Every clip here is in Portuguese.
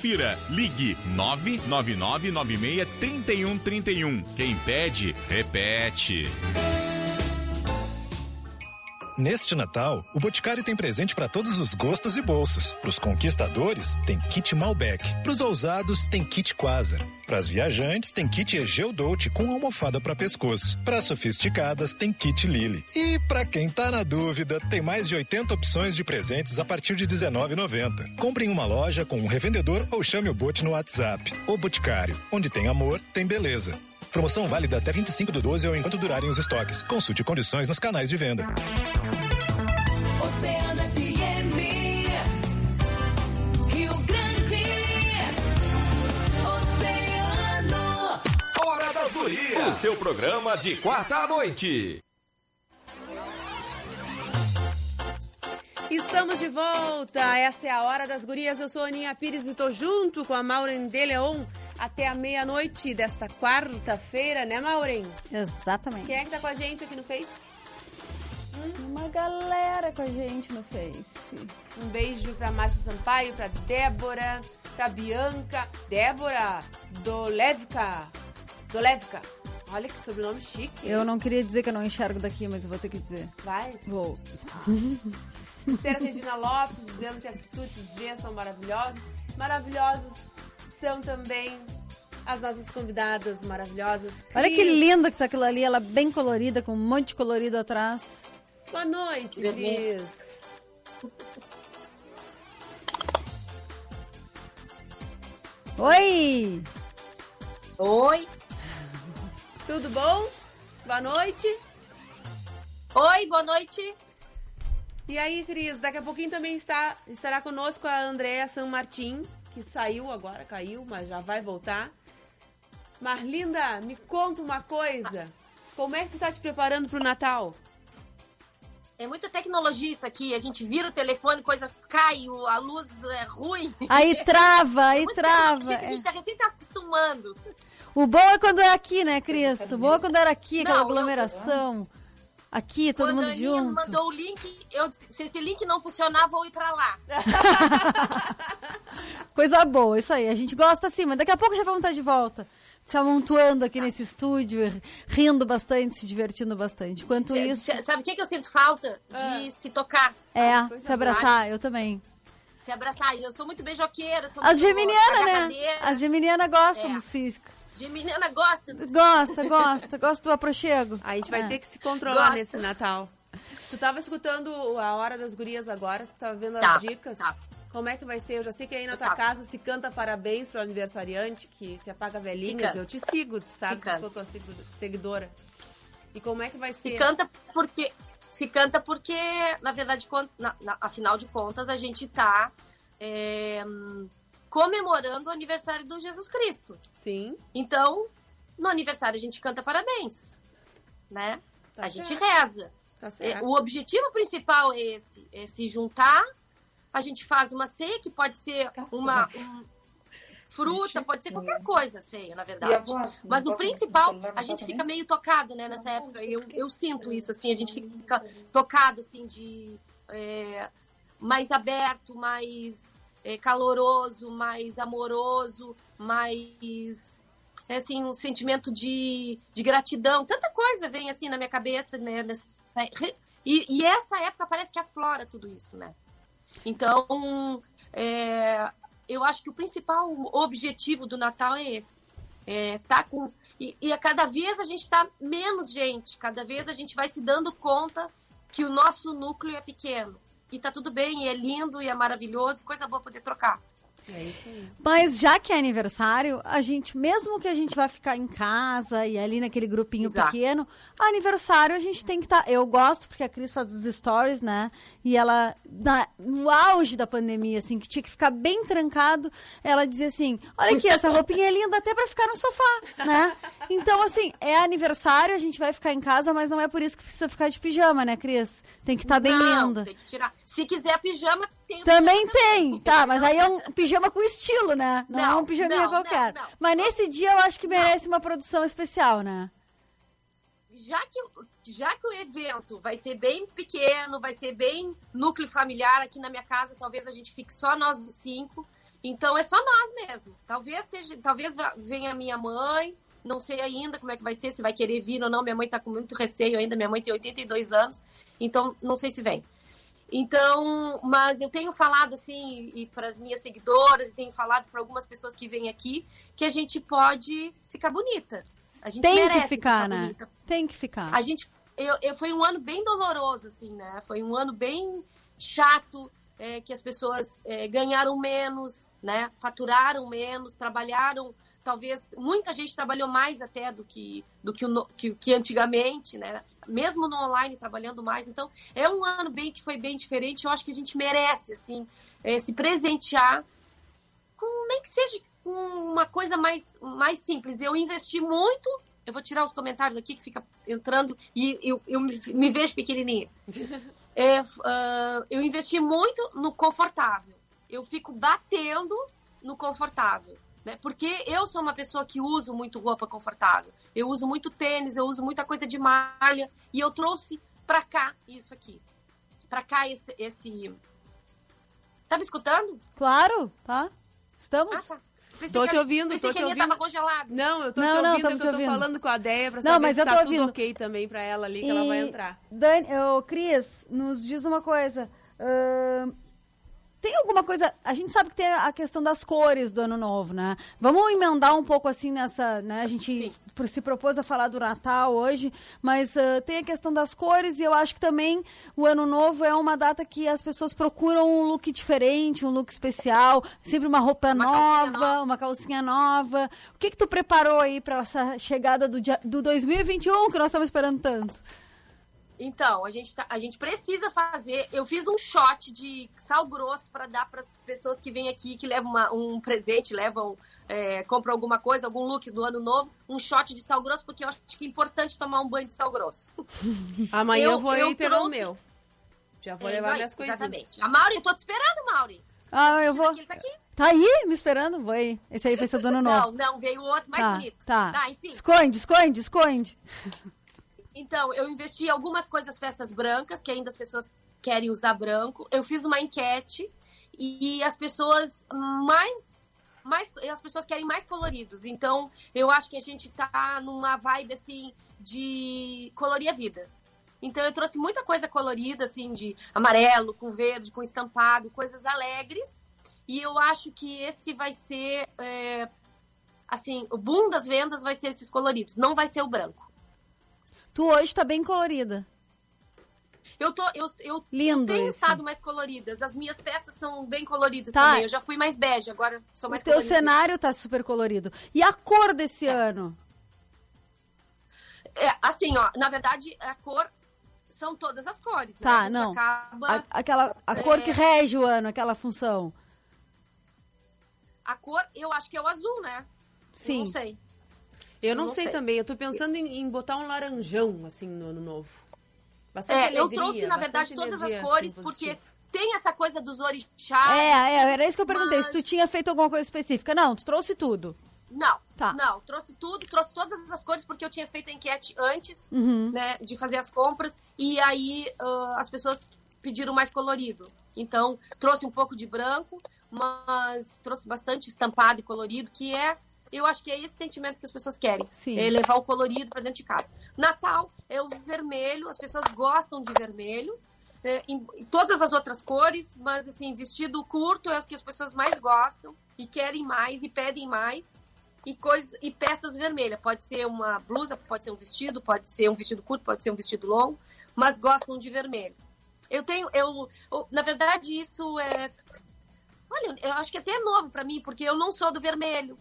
Fira, ligue 999963131. Quem pede, repete. Neste Natal, o Boticário tem presente para todos os gostos e bolsos. Para os conquistadores, tem kit Malbec. Para os ousados, tem kit Quasar. Para as viajantes, tem kit Egeu Dolce com almofada para pescoço. Para as sofisticadas, tem kit Lily. E para quem tá na dúvida, tem mais de 80 opções de presentes a partir de R$19,90. Compre em uma loja com um revendedor ou chame o Bote no WhatsApp. O Boticário, onde tem amor, tem beleza. Promoção válida até 25 do 12 ou enquanto durarem os estoques. Consulte condições nos canais de venda. Oceano FM. Rio Grande. Oceano. Hora das Gurias. O seu programa de quarta à noite. Estamos de volta. Essa é a Hora das Gurias. Eu sou a Aninha Pires e estou junto com a Maureen de Leon até a meia-noite desta quarta-feira, né, Maureen? Exatamente. Quem é que tá com a gente aqui no Face? Uma galera com a gente no Face. Um beijo pra Márcia Sampaio, pra Débora, pra Bianca. Débora Dolevka. Dolevka. Olha que sobrenome chique. Eu não queria dizer que eu não enxergo daqui, mas eu vou ter que dizer. Vai. Vou. Esther Regina Lopes dizendo que a Quitutes G são maravilhosos. Maravilhosos são também as nossas convidadas maravilhosas. Olha que Cris. linda que tá aquilo ali, ela bem colorida, com um monte de colorido atrás. Boa noite. Cris. Oi! Oi. Tudo bom? Boa noite. Oi, boa noite. E aí, Cris, daqui a pouquinho também está, estará conosco a Andréa San Martin, que saiu agora, caiu, mas já vai voltar. Marlinda, me conta uma coisa. Como é que tu tá te preparando pro Natal? É muita tecnologia isso aqui. A gente vira o telefone, coisa cai, o- a luz é ruim. Aí trava, aí Muita trava. A é. gente tá recém tá acostumando. O bom é quando é aqui, né, Cris? O bom é quando era aqui, aquela Não, eu- aglomeração. Aqui, todo Quando mundo a Aninha junto. mandou o link, eu disse, se esse link não funcionar, vou ir pra lá. Coisa boa, isso aí. A gente gosta assim, mas daqui a pouco já vamos estar de volta. Se amontoando aqui nesse estúdio, rindo bastante, se divertindo bastante. Enquanto Cê- isso, cê- Sabe o que, que eu sinto falta? De se tocar, é, coisa se abraçar, eu também. se abraçar. Eu sou muito beijoqueira. Sou As muito geminianas, né? As geminianas gostam É. dos físicos. Geminiana gosta. Gosta, gosta, gosta do aprochego. A gente vai É. ter que se controlar Gosta. nesse Natal. Tu tava escutando a Hora das Gurias agora, tu tava vendo Tá, as dicas? tá. Como é que vai ser? Eu já sei que aí na Eu tua tava. casa se canta parabéns pro aniversariante, que se apaga velhinhas. Se. Eu te sigo, tu sabe Se que eu sou tua segu- seguidora. E como é que vai Se ser? canta porque. Se canta porque, na verdade, na- na- afinal de contas, a gente tá é, hum, comemorando o aniversário do Jesus Cristo. Sim, Então, no aniversário a gente canta parabéns, né? Tá a gente certo. reza. tá certo. O objetivo principal é esse, é se juntar. A gente faz uma ceia que pode ser uma um- fruta, pode ser qualquer coisa, ceia, na verdade. Mas o principal, a gente fica meio tocado, né, nessa época. Eu, eu sinto isso, assim, a gente fica tocado, assim, de é, mais aberto, mais é, caloroso, mais amoroso, mais é, assim, um sentimento de, de gratidão. Tanta coisa vem assim na minha cabeça, né? nessa- e, e essa época parece que aflora tudo isso, né? Então, é, eu acho que o principal objetivo do Natal é esse. É, tá com, e, e a cada vez a gente tá menos gente, cada vez a gente vai se dando conta que o nosso núcleo é pequeno. E tá tudo bem, e é lindo, e é maravilhoso, e coisa boa poder trocar. É isso aí. Mas já que é aniversário, a gente, mesmo que a gente vá ficar em casa e ali naquele grupinho Exato. pequeno, aniversário a gente tem que estar. eu gosto, porque a Cris faz os stories, né? E ela, na- no auge da pandemia, assim, que tinha que ficar bem trancado, ela dizia assim: olha aqui, essa roupinha é linda até pra ficar no sofá, né? Então, assim, é aniversário, a gente vai ficar em casa, mas não é por isso que precisa ficar de pijama, né, Cris? Tem que estar bem Não, linda. tem que tirar. Se quiser pijama, tem o Também pijama tem, tá, mas aí é um pijama com estilo, né? Não, é Não, um pijaminha não, qualquer. não. Mas nesse dia eu acho que merece uma produção especial, né? já que, já que o evento vai ser bem pequeno, vai ser bem núcleo familiar aqui na minha casa, talvez a gente fique só nós os cinco. Então é só nós mesmo. Talvez seja, talvez venha minha mãe, não sei ainda como é que vai ser, se vai querer vir ou não. Minha mãe tá com muito receio ainda, minha mãe tem 82 anos, então não sei se vem. Então, mas eu tenho falado assim, e para minhas seguidoras, e tenho falado para algumas pessoas que vêm aqui, que a gente pode ficar bonita. A gente Tem merece que ficar, né? bonita. Tem que ficar. A gente, eu, eu- foi um ano bem doloroso, assim, né? Foi um ano bem chato, é, que as pessoas é, ganharam menos, né? Faturaram menos, trabalharam, talvez, muita gente trabalhou mais até do que, do que, o que, que antigamente, né? Mesmo no online, trabalhando mais. Então, é um ano bem que foi bem diferente. Eu acho que a gente merece, assim, é, se presentear com, nem que seja com uma coisa mais, mais simples. Eu investi muito. Eu vou tirar os comentários aqui que fica entrando e eu, eu me, me vejo pequenininha. É, ah, eu investi muito no confortável. Eu fico batendo no confortável. Né? Porque eu sou uma pessoa que uso muito roupa confortável. Eu uso muito tênis, eu uso muita coisa de malha. E eu trouxe pra cá isso aqui. Pra cá esse. esse... Tá me escutando? Claro, tá? Estamos? Ah, tá. Pensei Tô te a- ouvindo, pensei tô que te a minha tava ouvindo. congelada. Não, eu tô Não, te não, ouvindo, é que te eu tô ouvindo. falando com a Deia pra Não, saber mas se eu tá tô tudo ouvindo. ok também pra ela ali, que ela vai entrar. Dani, ô, Cris, nos diz uma coisa. ahn, tem alguma coisa. A gente sabe que tem a questão das cores do ano novo, né? Vamos emendar um pouco assim nessa. Né? A gente Sim. se propôs a falar do Natal hoje, mas ah, tem a questão das cores e eu acho que também o ano novo é uma data que as pessoas procuram um look diferente, um look especial, sempre uma roupa Uma nova, nova. uma calcinha nova. O que que tu preparou aí para essa chegada do, dia, do 2021 que nós estamos esperando tanto? Então, a gente, tá, a gente precisa fazer. Eu fiz um shot de sal grosso para dar para as pessoas que vêm aqui, que levam uma- um presente, levam, é, compram alguma coisa, algum look do ano novo, um shot de sal grosso, porque eu acho que é importante tomar um banho de sal grosso. Amanhã eu, Eu- vou eu ir pegar o trouxe- meu. Já vou É levar minhas coisinhas. Exatamente. A Mauri, eu tô te esperando, Mauri. Ah, eu vou. Ele tá aqui? Tá aí, me esperando? Vou aí. Esse aí foi seu dono Não, novo. não, veio o outro mais tá, bonito. Tá. enfim. Esconde, esconde, esconde. Então, eu investi em algumas coisas peças brancas, que ainda as pessoas querem usar branco. Eu fiz uma enquete e as pessoas mais mais as pessoas querem mais coloridos. Então, eu acho que a gente tá numa vibe assim de colorir a vida. Então, eu trouxe muita coisa colorida assim de amarelo, com verde, com estampado, coisas alegres. E eu acho que esse vai ser é, assim, o boom das vendas vai ser esses coloridos, não vai ser o branco. Tu hoje tá bem colorida. Eu tô, eu, eu Lindo tenho isso. estado mais coloridas. As minhas peças são bem coloridas Tá. também. Eu já fui mais bege, agora sou mais o teu colorida. cenário tá super colorido. E a cor desse ano? É, assim, ó, na verdade, a cor são todas as cores. né? Tá, gente não. Acaba, A, aquela, a cor É. que rege o ano, aquela função. a cor, eu acho que é o azul, né? Eu Sim. não sei. Eu não, não sei, sei. também, eu tô pensando em, em botar um laranjão, assim, no ano novo. Bastante É, eu alegria, trouxe, na verdade, todas as energia, cores, assim, porque tem essa coisa dos orixás. É, é, era isso que eu perguntei. Mas- Se tu tinha feito alguma coisa específica. Não, tu trouxe tudo. Não, Tá. não, trouxe tudo, trouxe todas as cores porque eu tinha feito a enquete antes, Uhum. né, de fazer as compras e aí ah, as pessoas pediram mais colorido. Então, trouxe um pouco de branco, mas trouxe bastante estampado e colorido, que é, eu acho que é esse sentimento que as pessoas querem, Sim. é levar o colorido para dentro de casa. Natal é o vermelho, as pessoas gostam de vermelho, né, em, em todas as outras cores, mas assim, vestido curto é os que as pessoas mais gostam e querem mais e pedem mais. E, coisa, e peças vermelhas. Pode ser uma blusa, pode ser um vestido, pode ser um vestido curto, pode ser um vestido longo, mas gostam de vermelho. Eu tenho, eu, eu- na verdade, isso é. Olha, eu acho que até é novo para mim, porque eu não sou do vermelho.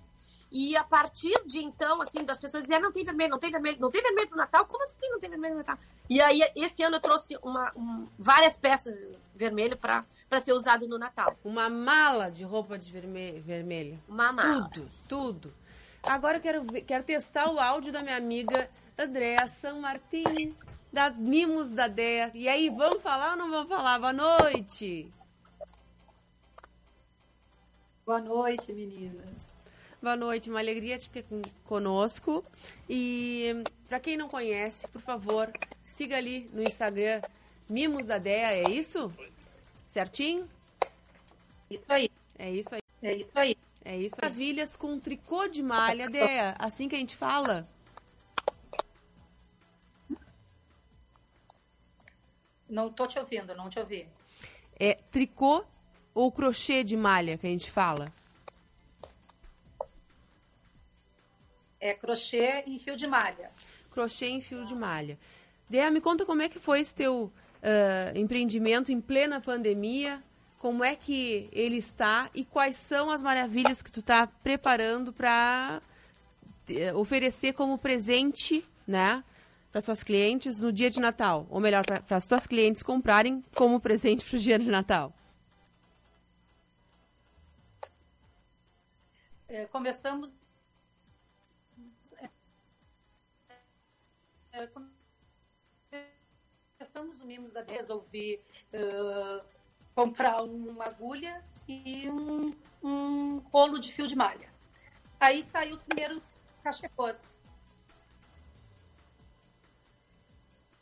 E a partir de então, assim, das pessoas dizem, ah, não tem vermelho, não tem vermelho, não tem vermelho pro Natal? Como assim não tem vermelho no Natal? E aí, esse ano eu trouxe uma, um- várias peças vermelho para ser usado no Natal. Uma mala de roupa de verme- vermelho. Uma mala. Tudo, tudo. Agora eu quero, ver- quero testar o áudio da minha amiga Andréa San Martin, da Mimos da Dea. E aí, vamos falar ou não vamos falar? Boa noite! Boa noite, meninas. Boa noite, uma alegria te ter conosco. E para quem não conhece, por favor, siga ali no Instagram Mimos da Dea, é isso? Certinho? Isso aí. É isso aí. É isso aí. É isso. Maravilhas com tricô de malha, Dea. Assim que a gente fala. Não tô te ouvindo, não te ouvi. É tricô ou crochê de malha que a gente fala? É crochê em fio de malha. Crochê em fio de malha. Dea, me conta como é que foi esse teu ah, empreendimento em plena pandemia. Como é que ele está e quais são as maravilhas que tu está preparando para oferecer como presente, né, para suas clientes no dia de Natal, ou melhor, para as suas clientes comprarem como presente para o dia de Natal. É, começamos. Começamos o Mimos da Resolvi ah, comprar uma agulha e um, um rolo de fio de malha. Aí saiu os primeiros cachepôs.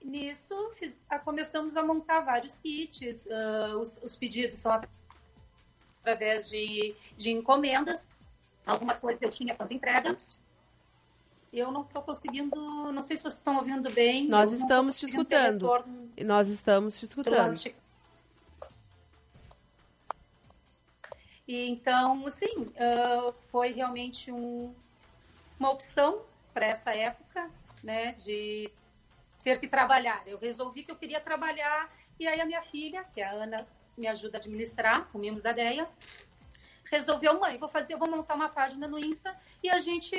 Nisso, fiz- ah, começamos a montar vários kits. ah, os, os pedidos são através de, de encomendas. Algumas coisas eu tinha quando entrega. Eu não estou conseguindo, não sei se vocês estão ouvindo bem. Nós estamos te escutando. E nós estamos te escutando. E então, assim, ah, foi realmente um- uma opção para essa época, né, de ter que trabalhar. Eu resolvi que eu queria trabalhar e aí a minha filha, que é a Ana, me ajuda a administrar, o Mimos da Deia, resolveu, mãe, vou fazer, vou montar uma página no Insta e a gente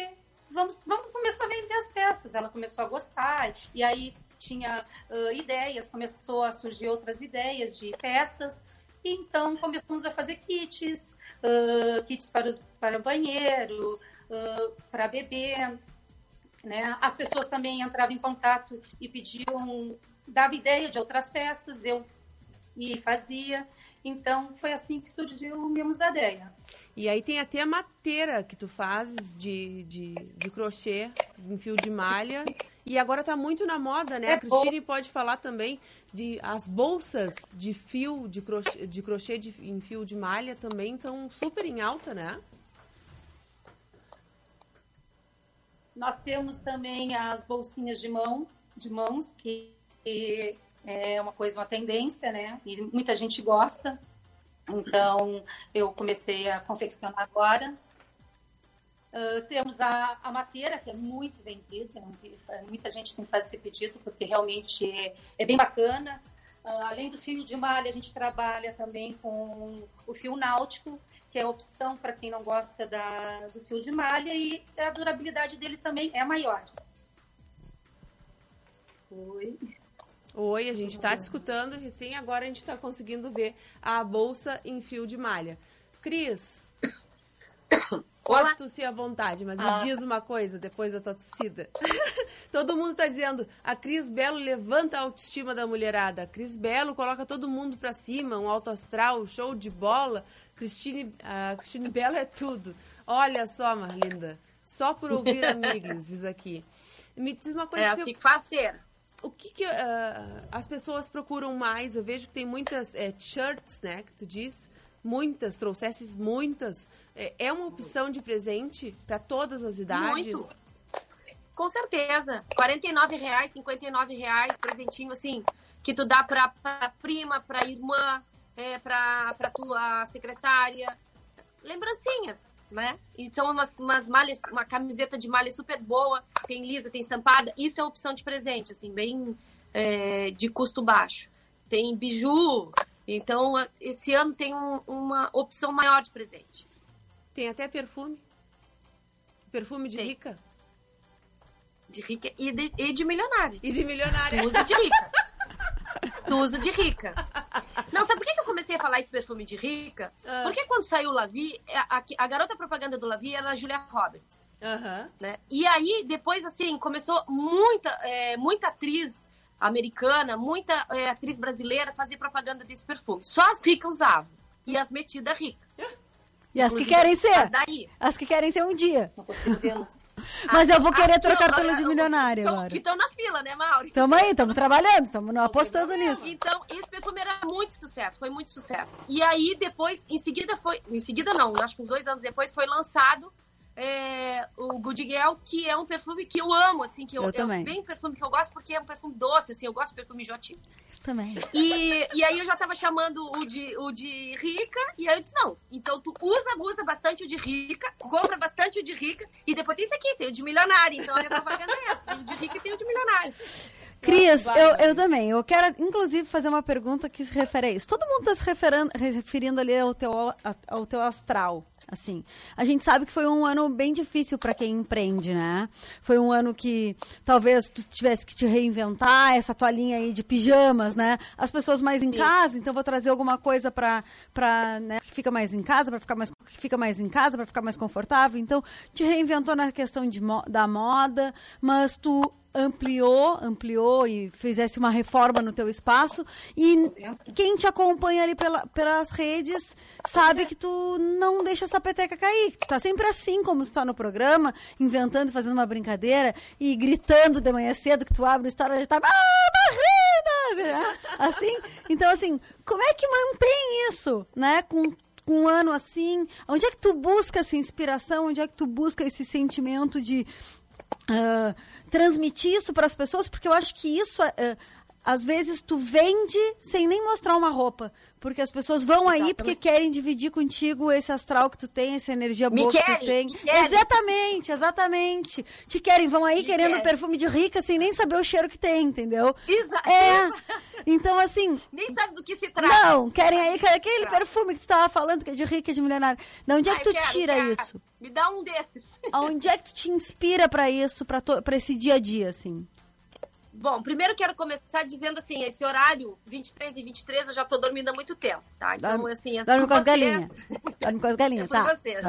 vamos, vamos começar a vender as peças. Ela começou a gostar e aí tinha ah, ideias, começou a surgir outras ideias de peças. E então começamos a fazer kits, ah, kits para, os, para o banheiro, ah, para bebê. Né? As pessoas também entravam em contato e pediam, dava ideia de outras peças, eu e fazia. Então foi assim que surgiu o Mimos da Deia. E aí tem até a mateira que tu fazes de, de, de crochê em fio de malha. E agora tá muito na moda, né? É a Cristine pode falar também de as bolsas de fio de crochê, de crochê de, em fio de malha também estão super em alta, né? Nós temos também as bolsinhas de mão, de mãos, que que é uma coisa, uma tendência, né? E muita gente gosta. Então, eu comecei a confeccionar agora. Ah, temos a, a mateira, que é muito vendida, muita gente sempre faz esse pedido, porque realmente é, é bem bacana. Ah, além do fio de malha, a gente trabalha também com o fio náutico, que é a opção para quem não gosta da, do fio de malha, e a durabilidade dele também é maior. Oi. Oi, a gente está te escutando, recém agora a gente está conseguindo ver a bolsa em fio de malha. Cris, pode tossir à vontade, mas me diz uma coisa depois da tua tossida. todo mundo está dizendo, a Cris Belo levanta a autoestima da mulherada. A Cris Belo coloca todo mundo para cima, um alto astral, show de bola. Cristine, a Cristine Belo é tudo. Olha só, Marlinda, só por ouvir amigos, diz aqui. Me diz uma coisa, É, se eu- fico faceira. O que, que, ah, as pessoas procuram mais? Eu vejo que tem muitas eh, t-shirts, né? Que tu diz. Muitas, trouxesses muitas. É, é uma opção de presente para todas as idades? Muito. Com certeza. 49 reais, 59 reais, presentinho assim, que tu dá pra, pra prima, pra irmã, é, pra, pra tua secretária. Lembrancinhas, né? E são umas, umas malhas, uma camiseta de malha super boa, tem lisa, tem estampada. Isso é opção de presente, assim, bem é, de custo baixo. Tem biju. Então, esse ano tem um- uma opção maior de presente. Tem até perfume. Perfume de Tem. rica De rica e de, e de milionária. e de milionária. Tu usa de rica. tu usa de rica. Não, sabe por que que eu comecei a falar esse perfume de rica? Ah. Porque quando saiu o Lavi, a, a, a garota propaganda do Lavi era a Julia Roberts, né? E aí, depois, assim, começou muita, é, muita atriz americana, muita é, atriz brasileira fazer propaganda desse perfume. Só as ricas usavam. E as metidas ricas. E as que querem ser. as Daí. As que querem ser um dia. Não consigo vê-las. Mas eu vou querer Aqui, trocar ó, pelo de eu- milionário tão- agora. Que estão na fila, né, Mauri? Tamo aí, tamo trabalhando, tamo apostando nisso. Então, esse perfume era muito sucesso, foi muito sucesso. E aí, depois, em seguida foi. Em seguida, não, acho que uns dois anos depois foi lançado é, o Good Girl, que é um perfume que eu amo, assim, que eu, Eu é também. bem perfume que eu gosto, porque é um perfume doce, assim, eu gosto de perfume jotinho. Também. E, e aí eu já tava chamando o de, o de rica, e aí eu disse, não, então tu usa, usa bastante o de rica, compra bastante o de rica, e depois tem esse aqui, tem o de milionário, então a minha propaganda é essa, tem o de rica e tem o de milionário. Cris, eu, eu também. Eu quero, inclusive, fazer uma pergunta que se refere a isso. Todo mundo está se referan- referindo ali ao teu, ao teu astral. Assim, a gente sabe que foi um ano bem difícil para quem empreende, né? Foi um ano que talvez tu tivesse que te reinventar, essa toalhinha aí de pijamas, né? As pessoas mais em Sim. casa, então vou trazer alguma coisa para para, né, que fica mais em casa, para ficar mais que fica mais em casa, para ficar mais confortável. Então, te reinventou na questão de da moda, mas tu ampliou, ampliou e fizesse uma reforma no teu espaço. E quem te acompanha ali pela- pelas redes sabe que tu não deixa essa peteca cair, tu tá sempre assim como tu tá no programa, inventando, fazendo uma brincadeira e gritando de manhã cedo que tu abre a história já tá ah! Assim, então assim, como é que mantém isso, né, com um ano assim, onde é que tu busca essa inspiração, onde é que tu busca esse sentimento de transmitir isso para as pessoas, porque eu acho que isso, é, às vezes, tu vende sem nem mostrar uma roupa. Porque as pessoas vão aí porque querem dividir contigo esse astral que tu tem, essa energia boa que tu tem. Exatamente, exatamente. Te querem, vão aí Me querendo querem. perfume de rica sem nem saber o cheiro que tem, entendeu? Exa- É. Então, assim, Nem sabe do que se trata. não, querem aí aquele perfume que tu tava falando, que é de rica, de milionário. De onde é que eu tu quero, tira quero. isso? Me dá um desses. Onde é que tu te inspira pra isso, to- pra esse dia a dia, assim? Bom, primeiro quero começar dizendo assim, esse horário, 23 e 23, eu já tô dormindo há muito tempo, tá? Então, Dorme- assim, é dorme com as vocês. galinhas. Dorme com as galinhas, É tá. vocês.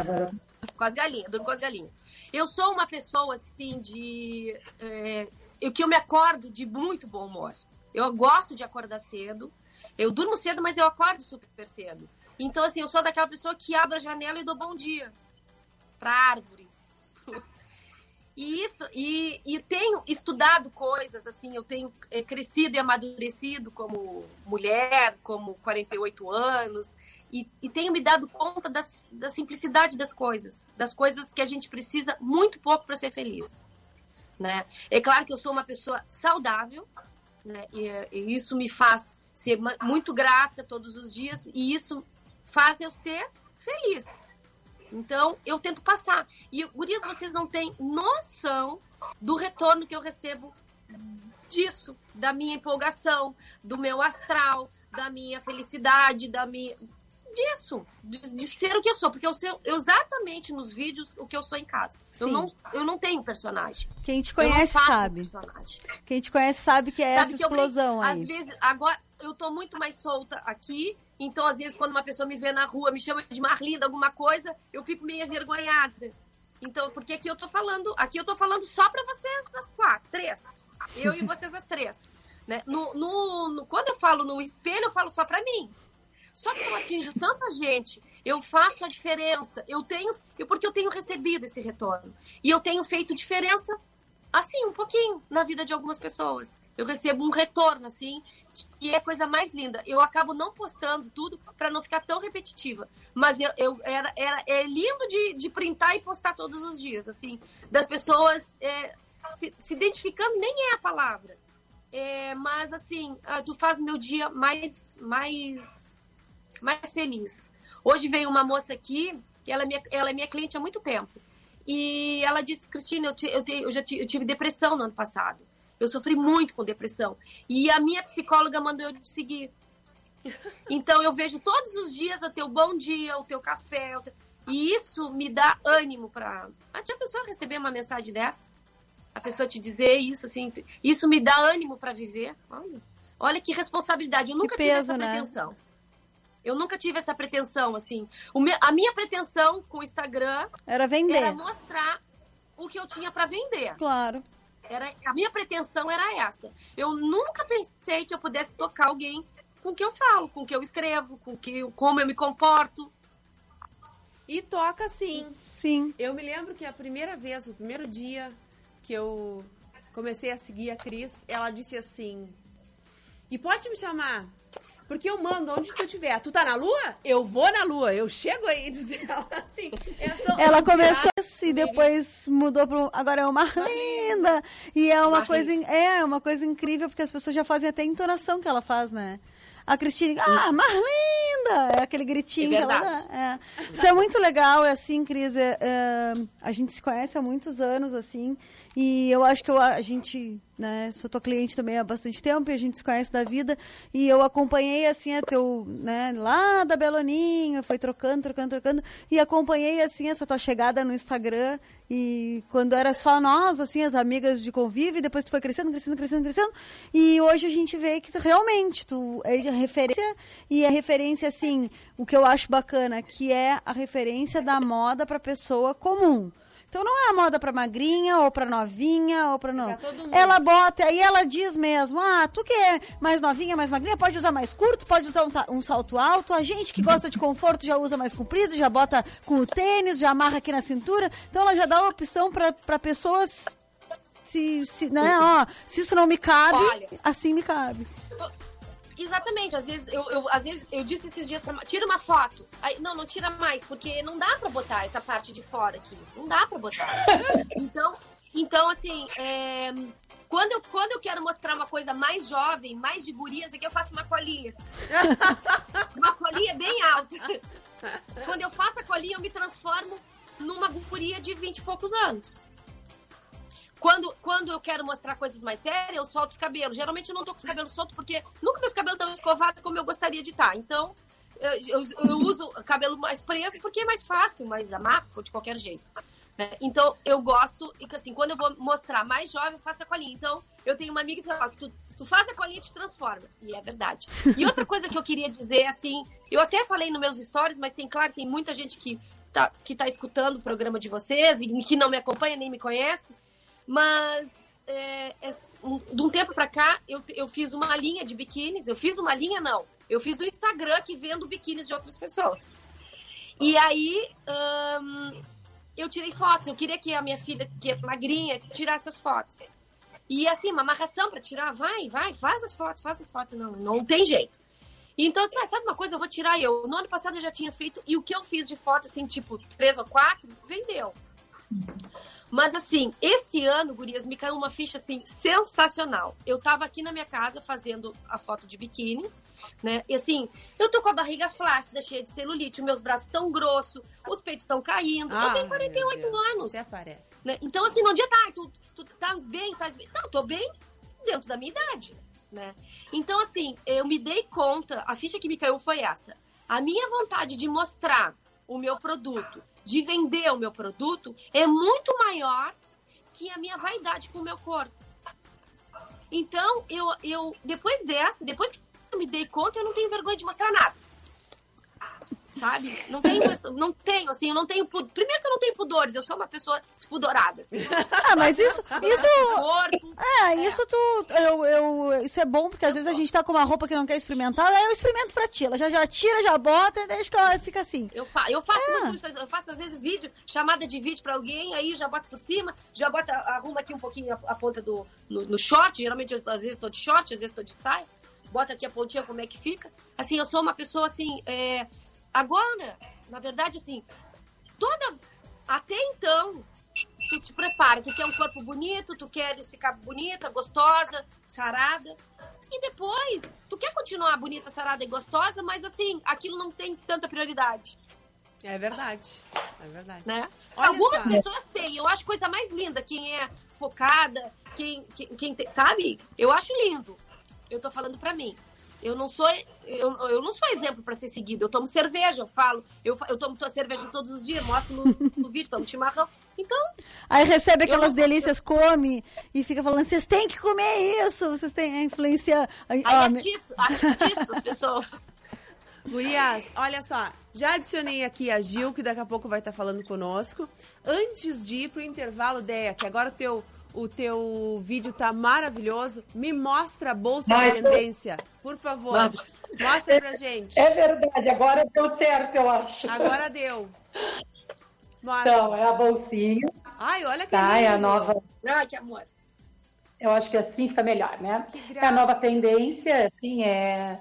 Com as galinhas, durmo com as galinhas. Eu sou uma pessoa, assim, de... É, eu, que eu me acordo de muito bom humor. Eu gosto de acordar cedo. Eu durmo cedo, mas eu acordo super cedo. Então, assim, eu sou daquela pessoa que abre a janela e dou bom dia pra árvore. E isso, e, e tenho estudado coisas, assim, eu tenho eh, crescido e amadurecido como mulher, como 48 anos, e, e tenho me dado conta das, da simplicidade das coisas, das coisas que a gente precisa muito pouco para ser feliz. Né? É claro que eu sou uma pessoa saudável, né? e, e isso me faz ser muito grata todos os dias, e isso faz eu ser feliz. Então, eu tento passar. E, gurias, vocês não têm noção do retorno que eu recebo disso, da minha empolgação, do meu astral, da minha felicidade, da minha. disso, de, de ser o que eu sou, porque eu sou exatamente nos vídeos o que eu sou em casa. Eu não, eu não tenho personagem. Quem te Eu conhece sabe. personagem. Quem te conhece sabe que é Sabe essa que eu explosão aí. Às vezes, agora eu tô muito mais solta aqui, então às vezes quando uma pessoa me vê na rua, me chama de Marlinda, alguma coisa, eu fico meio envergonhada. Então, porque aqui eu tô falando, aqui eu tô falando só pra vocês as quatro, três. Eu e vocês as três. Né? No, no- no- quando eu falo no espelho, eu falo só pra mim. Só que eu atinjo tanta gente, eu faço a diferença. Eu tenho, eu, porque eu tenho recebido esse retorno. E eu tenho feito diferença, assim, um pouquinho, na vida de algumas pessoas. Eu recebo um retorno, assim, que é a coisa mais linda. Eu acabo não postando tudo para não ficar tão repetitiva. Mas eu, eu era, era, é lindo de, de printar e postar todos os dias, assim, das pessoas é, se, se identificando, nem é a palavra. É, mas assim, ah, tu faz o meu dia mais, mais, mais feliz. Hoje veio uma moça aqui, que ela é minha, ela é minha cliente há muito tempo. E ela disse, Cristina, eu, ti- eu, te- eu já ti- eu tive depressão no ano passado. Eu sofri muito com depressão. E a minha psicóloga mandou eu te seguir. Então eu vejo todos os dias o teu bom dia, o teu café. o teu- E isso me dá ânimo para. Já pensou receber uma mensagem dessa? A pessoa te dizer isso, assim. Isso me dá ânimo para viver. Olha, olha que responsabilidade. Eu nunca tive peso, essa né? pretensão. Eu nunca tive essa pretensão, assim. Me- A minha pretensão com o Instagram Era vender. era mostrar o que eu tinha para vender. Claro. Era, a minha pretensão era essa. Eu nunca pensei que eu pudesse tocar alguém com o que eu falo, com o que eu escrevo, com que, eu- como eu me comporto. E toca sim. Sim. Eu me lembro que a primeira vez, o primeiro dia que eu comecei a seguir a Cris, ela disse assim: E pode me chamar? Porque eu mando onde tu estiver. Tu tá na lua? Eu vou na lua. Eu chego aí, diz ela assim. Essa, Ela começou assim, depois mudou para agora é uma linda e é uma coisa é uma coisa incrível porque as pessoas já fazem até a entonação que ela faz, né? A Cristina, ah, Marlinda! É aquele gritinho É que ela dá. é. Isso é muito legal, é assim, Cris. é, é, a gente se conhece há muitos anos, assim, e eu acho que eu- a gente, né, sou tua cliente também há bastante tempo e a gente se conhece da vida. E eu acompanhei, assim, a teu, né, lá da Beloninha, foi trocando, trocando, trocando, e acompanhei, assim, essa tua chegada no Instagram. E quando era só nós, assim, as amigas de convívio, e depois tu foi crescendo, crescendo, crescendo, crescendo. E hoje a gente vê que tu, realmente tu é referência e a referência, assim, o que eu acho bacana, que é a referência da moda para pessoa comum. Então não é a moda para magrinha ou para novinha ou para não. Pra mundo. Ela bota, aí ela diz mesmo: "Ah, tu que é mais novinha, mais magrinha, pode usar mais curto, pode usar um, um salto alto. A gente que gosta de conforto já usa mais comprido, já bota com o tênis, já amarra aqui na cintura. Então ela já dá uma opção para pessoas se, se, né, ó, se isso não me cabe, Olha. assim me cabe. Exatamente, às vezes eu, eu- às vezes eu disse esses dias pra tira uma foto. Aí, não, não tira mais, porque não dá pra botar essa parte de fora aqui. Não dá pra botar. Então, então assim, é, quando, eu, quando eu quero mostrar uma coisa mais jovem, mais de gurias, aqui eu faço uma colinha. uma colinha bem alta. Quando eu faço a colinha, eu me transformo numa guria de 20 e poucos anos. Quando, quando eu quero mostrar coisas mais sérias, eu solto os cabelos. Geralmente eu não tô com os cabelos soltos porque nunca meus cabelos estão escovados como eu gostaria de estar. Então, eu, eu- eu uso cabelo mais preso porque é mais fácil, mais amargo de qualquer jeito. né? Então, eu gosto, e assim, quando eu vou mostrar mais jovem, eu faço a colinha. Então, eu tenho uma amiga que fala que tu, tu faz a colinha e te transforma. E é verdade. E outra coisa que eu queria dizer, assim, eu até falei nos meus stories, mas tem, claro, tem muita gente que tá, que tá escutando o programa de vocês e que não me acompanha, nem me conhece. Mas é, é, um- de um tempo pra cá, eu, eu fiz uma linha de biquínis. Eu fiz uma linha, não. Eu fiz o Instagram que vendo biquínis de outras pessoas. E aí, ahn, eu tirei fotos. Eu queria que a minha filha, que é magrinha, tirasse as fotos. E assim, uma amarração pra tirar. Vai, vai, faz as fotos, faz as fotos. Não, não tem jeito. Então, disse, ah, sabe uma coisa? Eu vou tirar eu. No ano passado eu já tinha feito. E o que eu fiz de foto, assim, tipo, três ou quatro, vendeu. Mas assim, esse ano, Gurias, me caiu uma ficha assim sensacional. Eu tava aqui na minha casa fazendo a foto de biquíni, né? E assim, eu tô com a barriga flácida, cheia de celulite, meus braços tão grossos, os peitos estão caindo. eu tenho 48 meu Deus. anos. Até parece. né? Então, assim, no dia tá, tu, tu estás bem, estás bem. Não, tô bem dentro da minha idade, né? Então, assim, eu me dei conta, a ficha que me caiu foi essa. A minha vontade de mostrar o meu produto, de vender o meu produto, é muito maior que a minha vaidade com o meu corpo. Então, eu, eu depois dessa, depois que eu me dei conta, eu não tenho vergonha de mostrar nada. Sabe? Não tenho, não tenho, assim, eu não tenho. Primeiro que eu não tenho pudores, eu sou uma pessoa despudorada. Assim. Ah, mas isso, isso Corpo. É, isso tu. Eu, eu, isso é bom, porque às vezes a gente tá com uma roupa que não quer experimentar, aí eu experimento pra ti. Ela já, já tira, já bota, e deixa que ela fica assim. Eu, fa eu faço É. muito isso, eu faço às vezes vídeo, chamada de vídeo pra alguém, aí eu já boto por cima, já bota, arruma aqui um pouquinho a, a ponta do no, no short, geralmente eu, às vezes tô de short, às vezes tô de saia, bota aqui a pontinha como é que fica. Assim, eu sou uma pessoa assim, é, agora, na verdade, assim, toda até então, tu te prepara, tu quer um corpo bonito, tu queres ficar bonita, gostosa, sarada. E depois, tu quer continuar bonita, sarada e gostosa, mas assim, aquilo não tem tanta prioridade, É verdade. É verdade. né? Algumas só. pessoas têm, eu acho coisa mais linda, quem é focada, quem, quem, quem tem, sabe? Eu acho lindo. Eu tô falando pra mim. Eu não sou eu, eu não sou exemplo pra ser seguido. Eu tomo cerveja, eu falo, eu, eu tomo tua cerveja todos os dias, mostro no, no vídeo, tomo chimarrão. Então, Aí recebe aquelas delícias, come e fica falando: vocês têm que comer isso, vocês têm a influência. aí Ah, é disso as pessoas. Gurias, olha só. Já adicionei aqui a Gil, que daqui a pouco vai estar falando conosco. Antes de ir pro intervalo, Deia, que agora o teu, o teu vídeo tá maravilhoso. Me mostra a bolsa de tendência, por favor. Mostra pra gente. É verdade, agora deu certo, eu acho. Agora deu. Mostra. Então, é a bolsinha, Ai, olha que tá? É a lindo. nova. Ai, que amor. Eu acho que assim fica melhor, né? Que É a nova tendência, assim, é.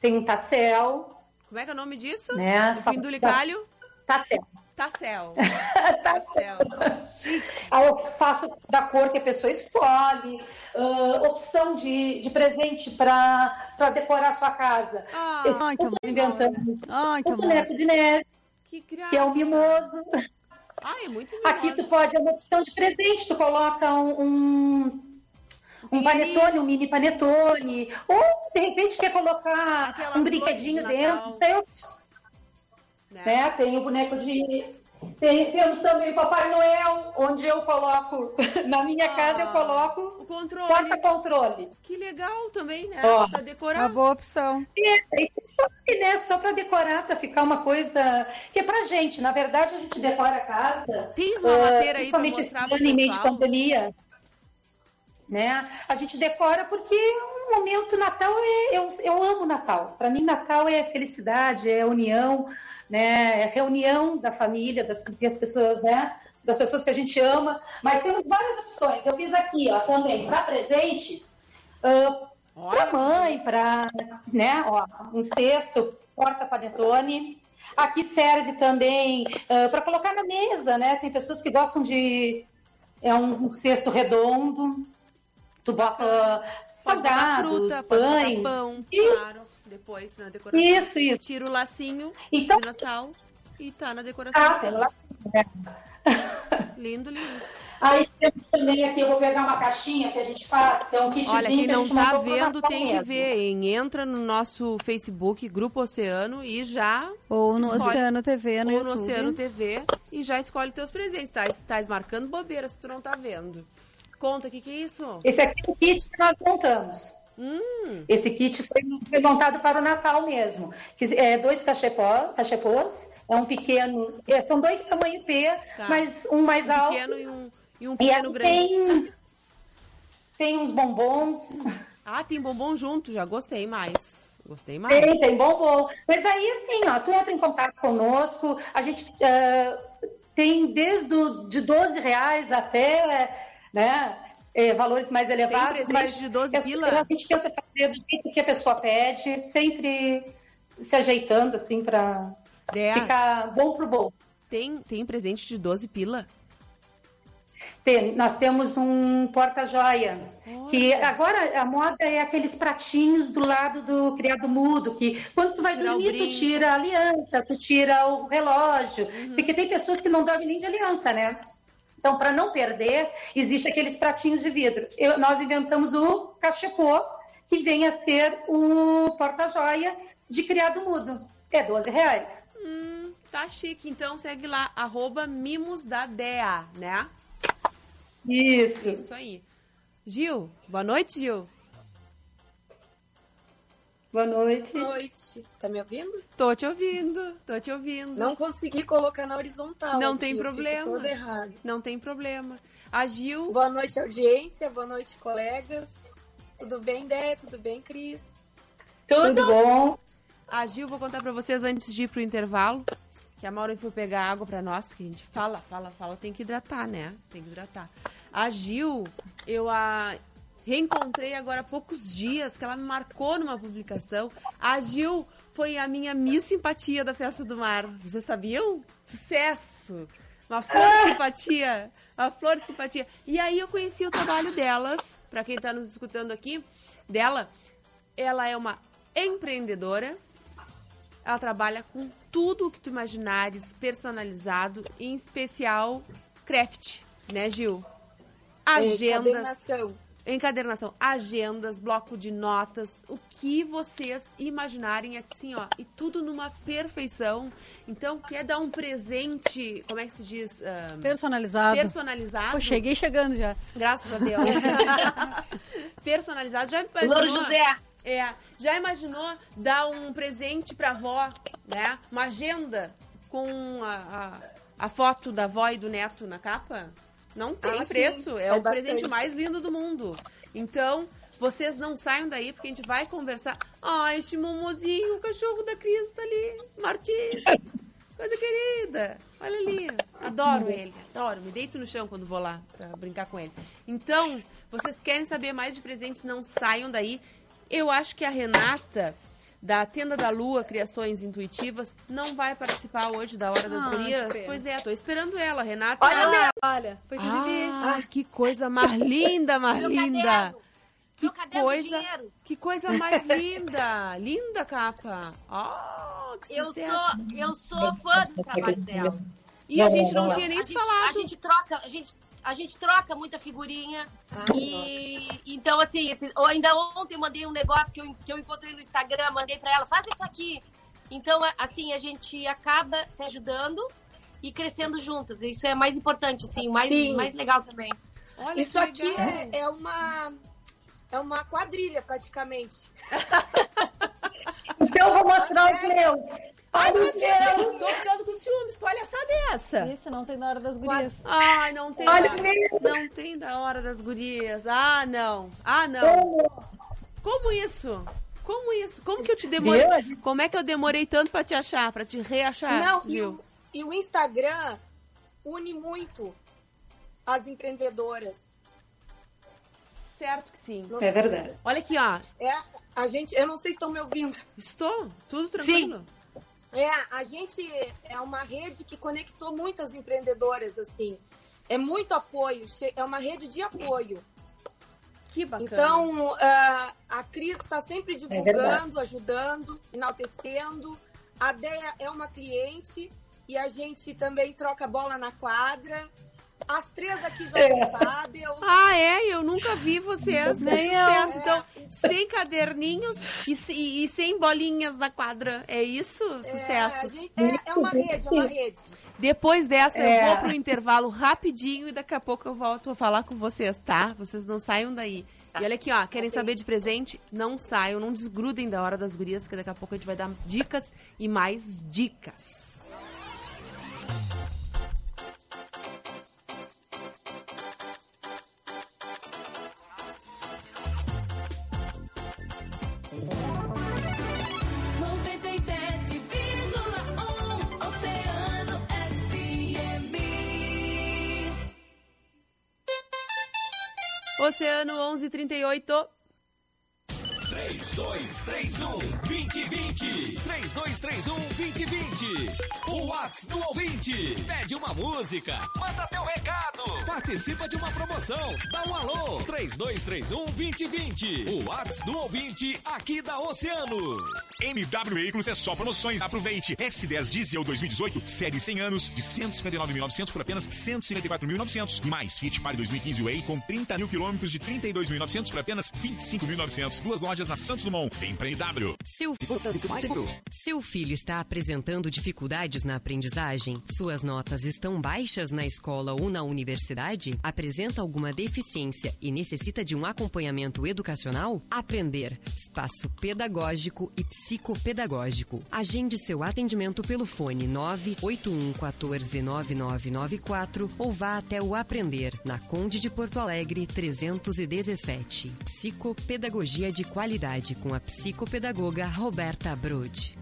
Tem um tassel, Como é que é o nome disso? né? O pindulicalho? Tassel. Tassel. Tassel. Chique. Aí eu faço da cor que a pessoa escolhe, ah, opção de, de presente para decorar a sua casa. Ah, Esse Ai, que inventamos Ai, que o boneco de neve, que graça. que é o mimoso. Ai, é muito Aqui tu mimoso. pode, é uma opção de presente, tu coloca um, um, um Pinheirinho. panetone, um mini panetone, ou de repente quer colocar Aquelas um brinquedinho de dentro. Natal. Tem, Né? né? tem o boneco de. Tem, temos também o Papai Noel, onde eu coloco, na minha casa eu Ah, coloco O controle. porta-controle. Que legal também, né? Ó. Pra Uma decorar. boa opção. É, e só, né, só para decorar, para ficar uma coisa que é pra gente. Na verdade, a gente decora a casa. Tens uma ah, madeira aí pra mostrar pro de pandemia. Né? A gente decora porque um momento Natal é eu, eu amo Natal. Para mim Natal é felicidade, é união, né? É reunião da família, das, das pessoas, né? Das pessoas que a gente ama. Mas temos várias opções. Eu fiz aqui, ó, também para presente. Olha, para mãe, para né, ó, um cesto, porta panetone. Aqui serve também para colocar na mesa, né? Tem pessoas que gostam de é um, um cesto redondo. Tu bota salgados, pães. pão, E- claro. Depois na decoração. Isso, isso. Tira o lacinho Então, de Natal e tá na decoração. ah, tem lá. né? Lindo, lindo. Aí temos também aqui, eu vou pegar uma caixinha que a gente faz, que é um kitzinho Olha, quem que não tá montou pro vendo tem que mesmo. ver, hein? Entra no nosso Facebook, Grupo Oceano, e já. Ou no escolhe- Oceano TV, no ou YouTube. no Oceano TV e já escolhe teus presentes. Tá, tá marcando bobeira se tu não tá vendo. Conta, o que, que é isso? Esse aqui é o kit que nós montamos. Hum, Esse kit foi, foi montado para o Natal mesmo. Que é dois cachepó, cachepôs, é um pequeno, é, são dois tamanho P, Tá. mas um mais alto. pequeno e um, e um E pequeno aí grande. tem, tem uns bombons, Ah, tem bombom junto, já gostei mais. Gostei mais. tem, tem bombom. Mas aí, assim, ó, tu entra em contato conosco, a gente ah, tem desde o, de 12 reais até, né, eh, valores mais elevados. presente mas de 12 é- pila? A gente tenta fazer do jeito que a pessoa pede, sempre se ajeitando, assim, para É, ficar bom pro bom. tem, tem presente de 12 pila. Tem- nós temos um porta-joia, que agora a moda é aqueles pratinhos do lado do criado mudo, que quando tu vai Tirar dormir, tu tira a aliança, tu tira o relógio, Uhum. porque tem pessoas que não dormem nem de aliança, né? Então, para não perder, existe aqueles pratinhos de vidro. Eu- nós inventamos o cachepô, que vem a ser o porta-joia de criado mudo. É 12 reais. Hum, tá chique. Então segue lá, arroba Mimos da Dea, né? Isso. Isso aí. Gil, boa noite, Gil. Boa noite. Boa noite. Tá me ouvindo? Tô te ouvindo, tô te ouvindo. Não consegui colocar na horizontal. Não tem problema. Todo errado. Não tem problema. A Gil, Boa noite, audiência. Boa noite, colegas. Tudo bem, Dé? Tudo bem, Cris? Tudo bom? a Gil, vou contar pra vocês antes de ir pro intervalo, que a Maura foi pegar água pra nós, porque a gente fala, fala, fala, tem que hidratar, né? Tem que hidratar. A Gil, eu a reencontrei agora há poucos dias, que ela me marcou numa publicação. A Gil foi a minha Miss Simpatia da Festa do Mar. Vocês sabiam? Sucesso! Uma flor de simpatia. Uma flor de simpatia. E aí eu conheci o trabalho delas, pra quem tá nos escutando aqui, dela. Ela é uma empreendedora. Ela trabalha com tudo o que tu imaginares, personalizado, em especial craft, né, Gil? Agendas, Encadernação. Encadernação, agendas, bloco de notas, o que vocês imaginarem assim, ó, e tudo numa perfeição. Então, quer dar um presente, como é que se diz? Ah, Personalizado. personalizado. Pô, cheguei chegando já. Graças a Deus. Personalizado. Já imaginou? Louro José. É. Já imaginou dar um presente pra avó, né? Uma agenda com a, a, a foto da avó e do neto na capa? Não tem Ah, sim, preço. É sai o presente bastante. mais lindo do mundo. Então, vocês não saiam daí, porque a gente vai conversar. Ah, este momozinho, o cachorro da Cris tá ali. Martim. Coisa querida. Olha ali. Adoro ele. Adoro. Me deito no chão quando vou lá pra brincar com ele. Então, vocês querem saber mais de presentes, não saiam daí. Eu acho que a Renata, da Tenda da Lua Criações Intuitivas, não vai participar hoje da Hora das Ah, Gurias. Pois é, tô esperando ela, Renata. Olha, olha, olha, foi. Ah, que coisa mais linda, mais linda. Que coisa, que coisa mais linda. linda capa. Oh, que Eu sucesso. sou, eu sou fã do trabalho dela. E a gente não tinha nem a se gente, falado. A gente troca, a gente, a gente troca muita figurinha. e então, assim, esse, ou ainda ontem eu mandei um negócio que eu, que eu encontrei no Instagram, mandei pra ela, faz isso aqui. Então, assim, a gente acaba se ajudando e crescendo juntas. Isso é mais importante, assim, o mais, Sim. mais legal também. Olha Isso aqui é, é uma é uma quadrilha praticamente. Eu vou mostrar os meus. Ai, Olha meus. eu tô ficando com ciúmes. Que palhaçada é essa? Isso, não tem na hora das gurias. Ai, não tem. Olha da-. Não tem da hora das gurias. Ah, não. Ah, não. Como isso? Como isso? Como que eu te demorei? Como é que eu demorei tanto pra te achar, pra te reachar? Não, e o, e o Instagram une muito as empreendedoras. Certo que sim. É verdade. Olha aqui, ó. É, a gente, eu não sei se estão me ouvindo. Estou. Tudo tranquilo. É, a gente é uma rede que conectou muitas empreendedoras assim. É muito apoio, é uma rede de apoio. Que bacana. Então, ah, a Cris está sempre divulgando, verdade. ajudando, enaltecendo. A Deia é uma cliente e a gente também troca bola na quadra. As três aqui jogam pádel. Ah, é? Eu nunca vi vocês. Que Nem sucesso. eu. Então, sem caderninhos e, e- e sem bolinhas na quadra. É isso? É, Sucessos. gente- é, é uma rede, é uma rede. Depois dessa, eu É. vou pro intervalo rapidinho e daqui a pouco eu volto a falar com vocês, tá? Vocês não saiam daí. E olha aqui, ó, querem saber de presente? Não saiam, não desgrudem da hora das gurias, porque daqui a pouco a gente vai dar dicas e mais dicas. Oceano 1138. 3231 2020. 3231 2020. O Whats do ouvinte. Pede uma música. Manda teu recado. Participa de uma promoção. Dá um alô. 3231 2020. O Whats do ouvinte aqui da Oceano. MW Veículos é só promoções. Aproveite. S10 Diesel 2018, série 100 anos, de 159.900 por apenas 154.900. Mais Fit Pare 2015 Way com 30 mil quilômetros de 32.900 por apenas 25.900. Duas lojas na Santos Dumont. Vem pra MW. Seu, Seu filho está apresentando dificuldades na aprendizagem? Suas notas estão baixas na escola ou na universidade? Apresenta alguma deficiência e necessita de um acompanhamento educacional? Aprender, espaço pedagógico e psicopedagógico. Agende seu atendimento pelo fone 981 14 9994 ou vá até o Aprender, na Conde de Porto Alegre 317. Psicopedagogia de qualidade com a psicopedagoga Roberta Brode.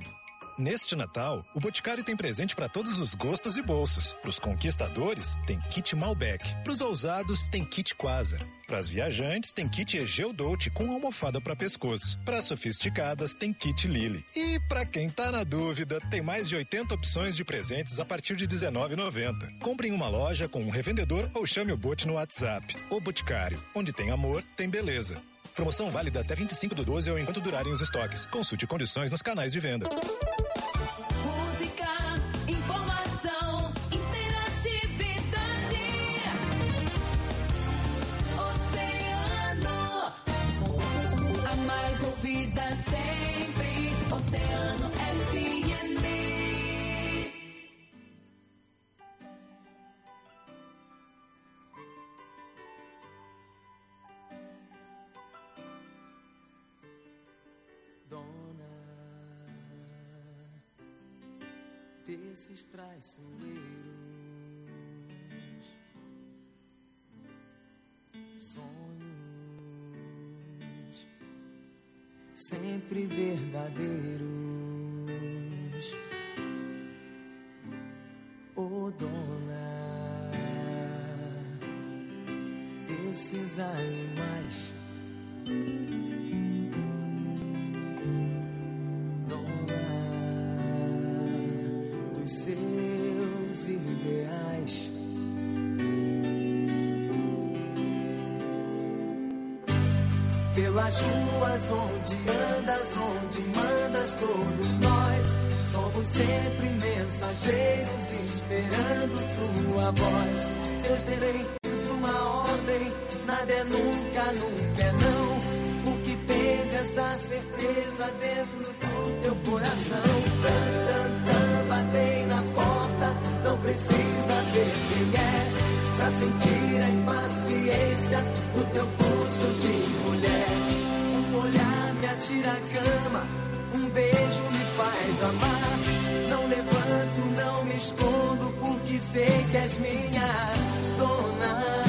Neste Natal, o Boticário tem presente para todos os gostos e bolsos. Para os conquistadores, tem kit Malbec. Para os ousados, tem kit Quasar. Para as viajantes, tem kit Egeu Dolce com almofada para pescoço. Para as sofisticadas, tem kit Lily. E para quem tá na dúvida, tem mais de 80 opções de presentes a partir de R$19,90. Compre em uma loja com um revendedor ou chame o Bote no WhatsApp. O Boticário, onde tem amor, tem beleza. Promoção válida até 25 do 12 ou enquanto durarem os estoques. Consulte condições nos canais de venda. Sempre. Oceano FM. dona desses traiçoeiros. Sempre verdadeiros. Ô dona desses animais, Pelas ruas onde andas, onde mandas, todos nós somos sempre mensageiros esperando tua voz. Teus direitos, uma ordem, nada é nunca, nunca é não. O que tens essa certeza dentro do teu coração. Batei na porta, não precisa ver quem é. Pra sentir a impaciência do teu pulso de mulher. Cama, um beijo me faz amar. Não levanto, não me escondo, porque sei que és minha dona.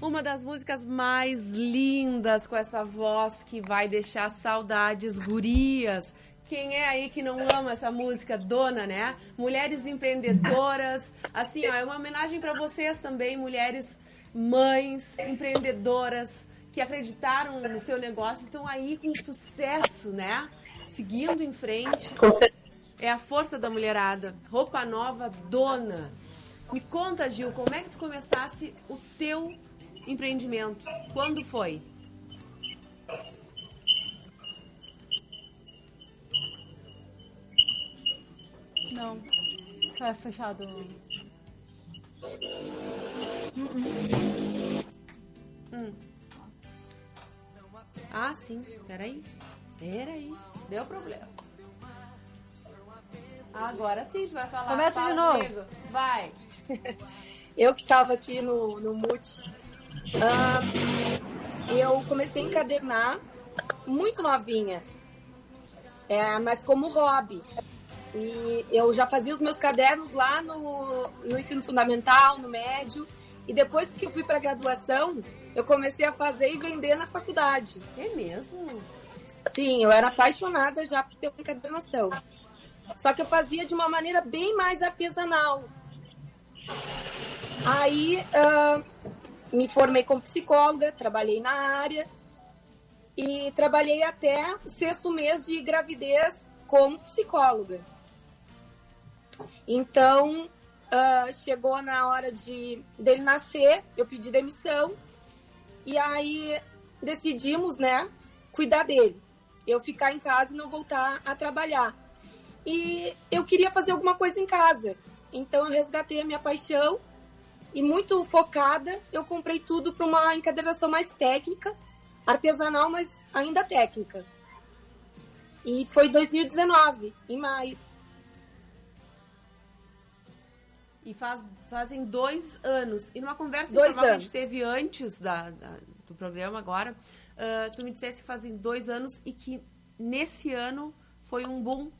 Uma das músicas mais lindas com essa voz que vai deixar saudades gurias. Quem é aí que não ama essa música, dona, né? Mulheres empreendedoras. Assim, ó, é uma homenagem para vocês também, mulheres mães, empreendedoras, que acreditaram no seu negócio e estão aí com sucesso, né? Seguindo em frente. É a força da mulherada. Roupa nova, dona. Me conta, Gil, como é que tu começasse o teu empreendimento? Quando foi? Não. Tá fechado. Hum. Ah, sim. Peraí. Peraí. Deu problema. Agora sim, vai falar. Começa Fala de novo. comigo. Vai. Eu que estava aqui no, no mute, ah, eu comecei a encadernar muito novinha, é, mas como hobby. E eu já fazia os meus cadernos lá no, no ensino fundamental, no médio, e depois que eu fui para graduação, eu comecei a fazer e vender na faculdade. É mesmo? Sim, eu era apaixonada já pela encadernação. Só que eu fazia de uma maneira bem mais artesanal. Aí ah, me formei como psicóloga, trabalhei na área e trabalhei até o sexto mês de gravidez como psicóloga. Então, ah, chegou na hora de dele nascer, eu pedi demissão e aí decidimos, né, cuidar dele. Eu ficar em casa e não voltar a trabalhar. E eu queria fazer alguma coisa em casa. Então eu resgatei a minha paixão e muito focada, eu comprei tudo para uma encadernação mais técnica, artesanal, mas ainda técnica. E foi 2019, em maio. E faz, fazem dois anos. E numa conversa Dois informal que a anos. gente teve antes da, da- do programa agora, ah, tu me dissesse que fazem dois anos e que nesse ano foi um boom.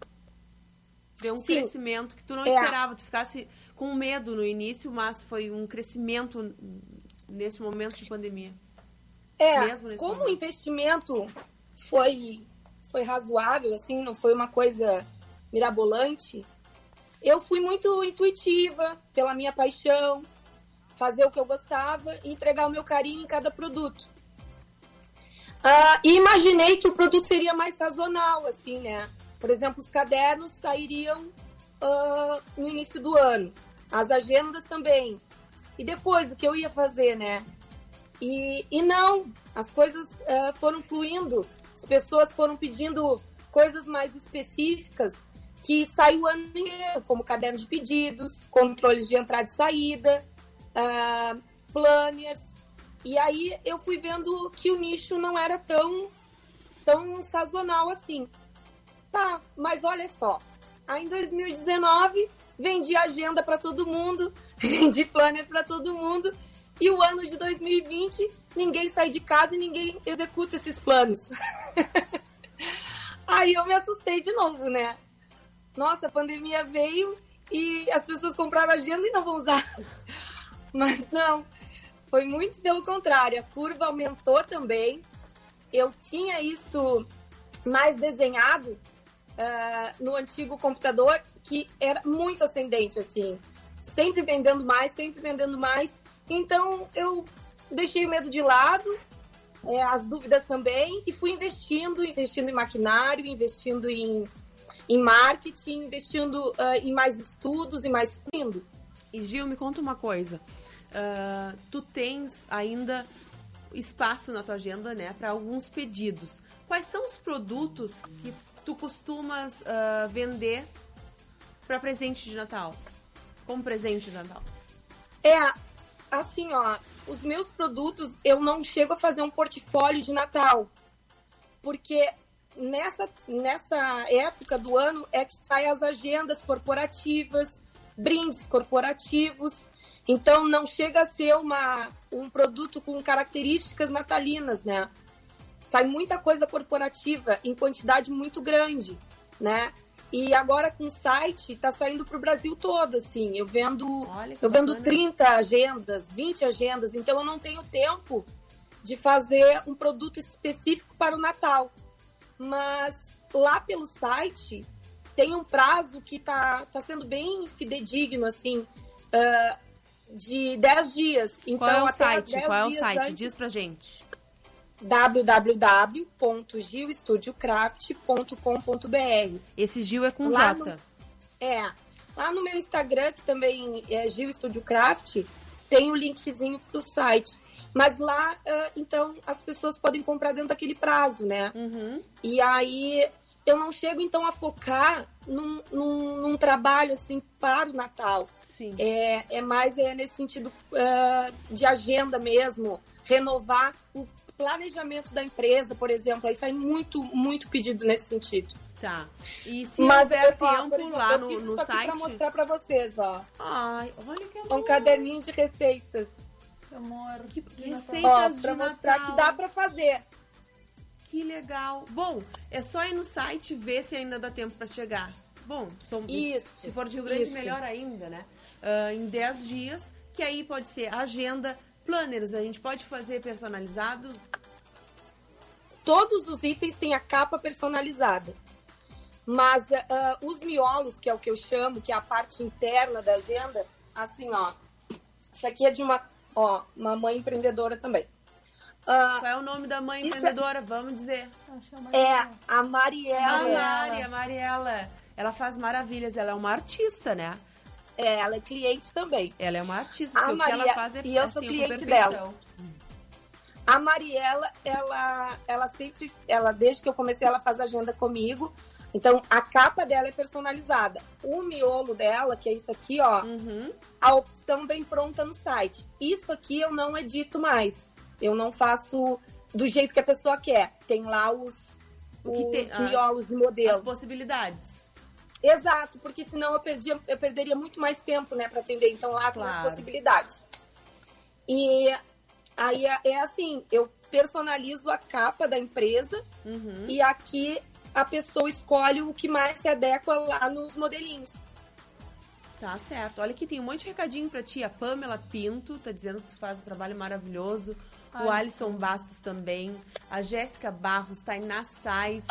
Deu um Sim. crescimento que tu não É. esperava. Tu ficasse com medo no início, mas foi um crescimento nesse momento de pandemia. É, como o momento. investimento foi, foi razoável, assim, não foi uma coisa mirabolante, eu fui muito intuitiva pela minha paixão, fazer o que eu gostava e entregar o meu carinho em cada produto. Ah, e imaginei que o produto seria mais sazonal, assim, né? Por exemplo, os cadernos sairiam ah, no início do ano, as agendas também. E depois, o que eu ia fazer, né? E, e não, as coisas eh, foram fluindo, as pessoas foram pedindo coisas mais específicas que saiu o ano inteiro, como caderno de pedidos, controles de entrada e saída, ah, planners. E aí eu fui vendo que o nicho não era tão, tão sazonal assim. Tá, mas olha só, aí em 2019 vendi agenda para todo mundo, vendi planner para todo mundo, e o ano de 2020 ninguém sai de casa e ninguém executa esses planos. aí eu me assustei de novo, né? Nossa, a pandemia veio e as pessoas compraram agenda e não vão usar. Mas não, foi muito pelo contrário. A curva aumentou também. Eu tinha isso mais desenhado uh, no antigo computador, que era muito ascendente, assim. Sempre vendendo mais, sempre vendendo mais. Então eu deixei o medo de lado, é, as dúvidas também, e fui investindo, investindo em maquinário, investindo em, em marketing, investindo uh, em mais estudos e mais indo. E Gil, me conta uma coisa. Uh, tu tens ainda espaço na tua agenda, né, para alguns pedidos. Quais são os produtos que tu costumas uh, vender para presente de Natal? Como presente de Natal? É, assim, ó, os meus produtos eu não chego a fazer um portfólio de Natal, porque nessa, nessa época do ano é que saem as agendas corporativas, brindes corporativos, então não chega a ser uma, um produto com características natalinas, né? Sai muita coisa corporativa em quantidade muito grande, né? E agora com o site está saindo para o Brasil todo, assim. Eu vendo, eu vendo 30 agendas, 20 agendas, então eu não tenho tempo de fazer um produto específico para o Natal. Mas lá pelo site tem um prazo que está tá sendo bem fidedigno, assim, uh, de 10 dias. Então, Qual é o site? Qual é o site? Antes... Diz pra gente www.gilstudiocraft.com.br. Esse Gil é com lá J. No, é. Lá no meu Instagram, que também é Gil Studio Craft, tem o um linkzinho pro site. Mas lá, uh, então, as pessoas podem comprar dentro daquele prazo, né? Uhum. E aí, eu não chego, então, a focar num, num, num trabalho, assim, para o Natal. Sim. É, é mais é, nesse sentido uh, de agenda mesmo, renovar o planejamento da empresa, por exemplo. Aí sai muito, muito pedido nesse sentido. Tá. E se Mas houver tempo exemplo, lá no, no site... para mostrar para vocês, ó. Ai, olha que amor. Um caderninho de receitas. Que amor. Que, que receitas ó, pra mostrar que dá para fazer. Que legal. Bom, é só ir no site ver se ainda dá tempo para chegar. Bom, são, isso, se for de Rio Grande, isso. melhor ainda, né? Uh, em 10 dias, que aí pode ser agenda, Planners, a gente pode fazer personalizado? Todos os itens têm a capa personalizada. Mas uh, os miolos, que é o que eu chamo, que é a parte interna da agenda, assim, ó. Isso aqui é de uma, ó, uma mãe empreendedora também. Uh, Qual é o nome da mãe empreendedora? É... Vamos dizer. É a Mariela. A Mari, a Mariela. Ela faz maravilhas, ela é uma artista, né? É, ela é cliente também. Ela é uma artista, porque Maria, o que ela faz é E eu assim, sou cliente dela. A Mariela, ela, ela sempre, ela desde que eu comecei, ela faz agenda comigo. Então, a capa dela é personalizada. O miolo dela, que é isso aqui, ó, uhum. a opção vem pronta no site. Isso aqui eu não edito mais. Eu não faço do jeito que a pessoa quer. Tem lá os, o que os tem, ah, miolos de modelo. As possibilidades. Exato, porque senão eu, perdia, eu perderia muito mais tempo, né, para atender. Então lá tem as possibilidades. E aí é, é assim, eu personalizo a capa da empresa uhum. e aqui a pessoa escolhe o que mais se adequa lá nos modelinhos. Tá certo. Olha aqui, tem um monte de recadinho pra ti. A Pamela Pinto tá dizendo que tu faz um trabalho maravilhoso. Ai, o Alisson sim. Bastos também. A Jéssica Barros, Tainá Sais.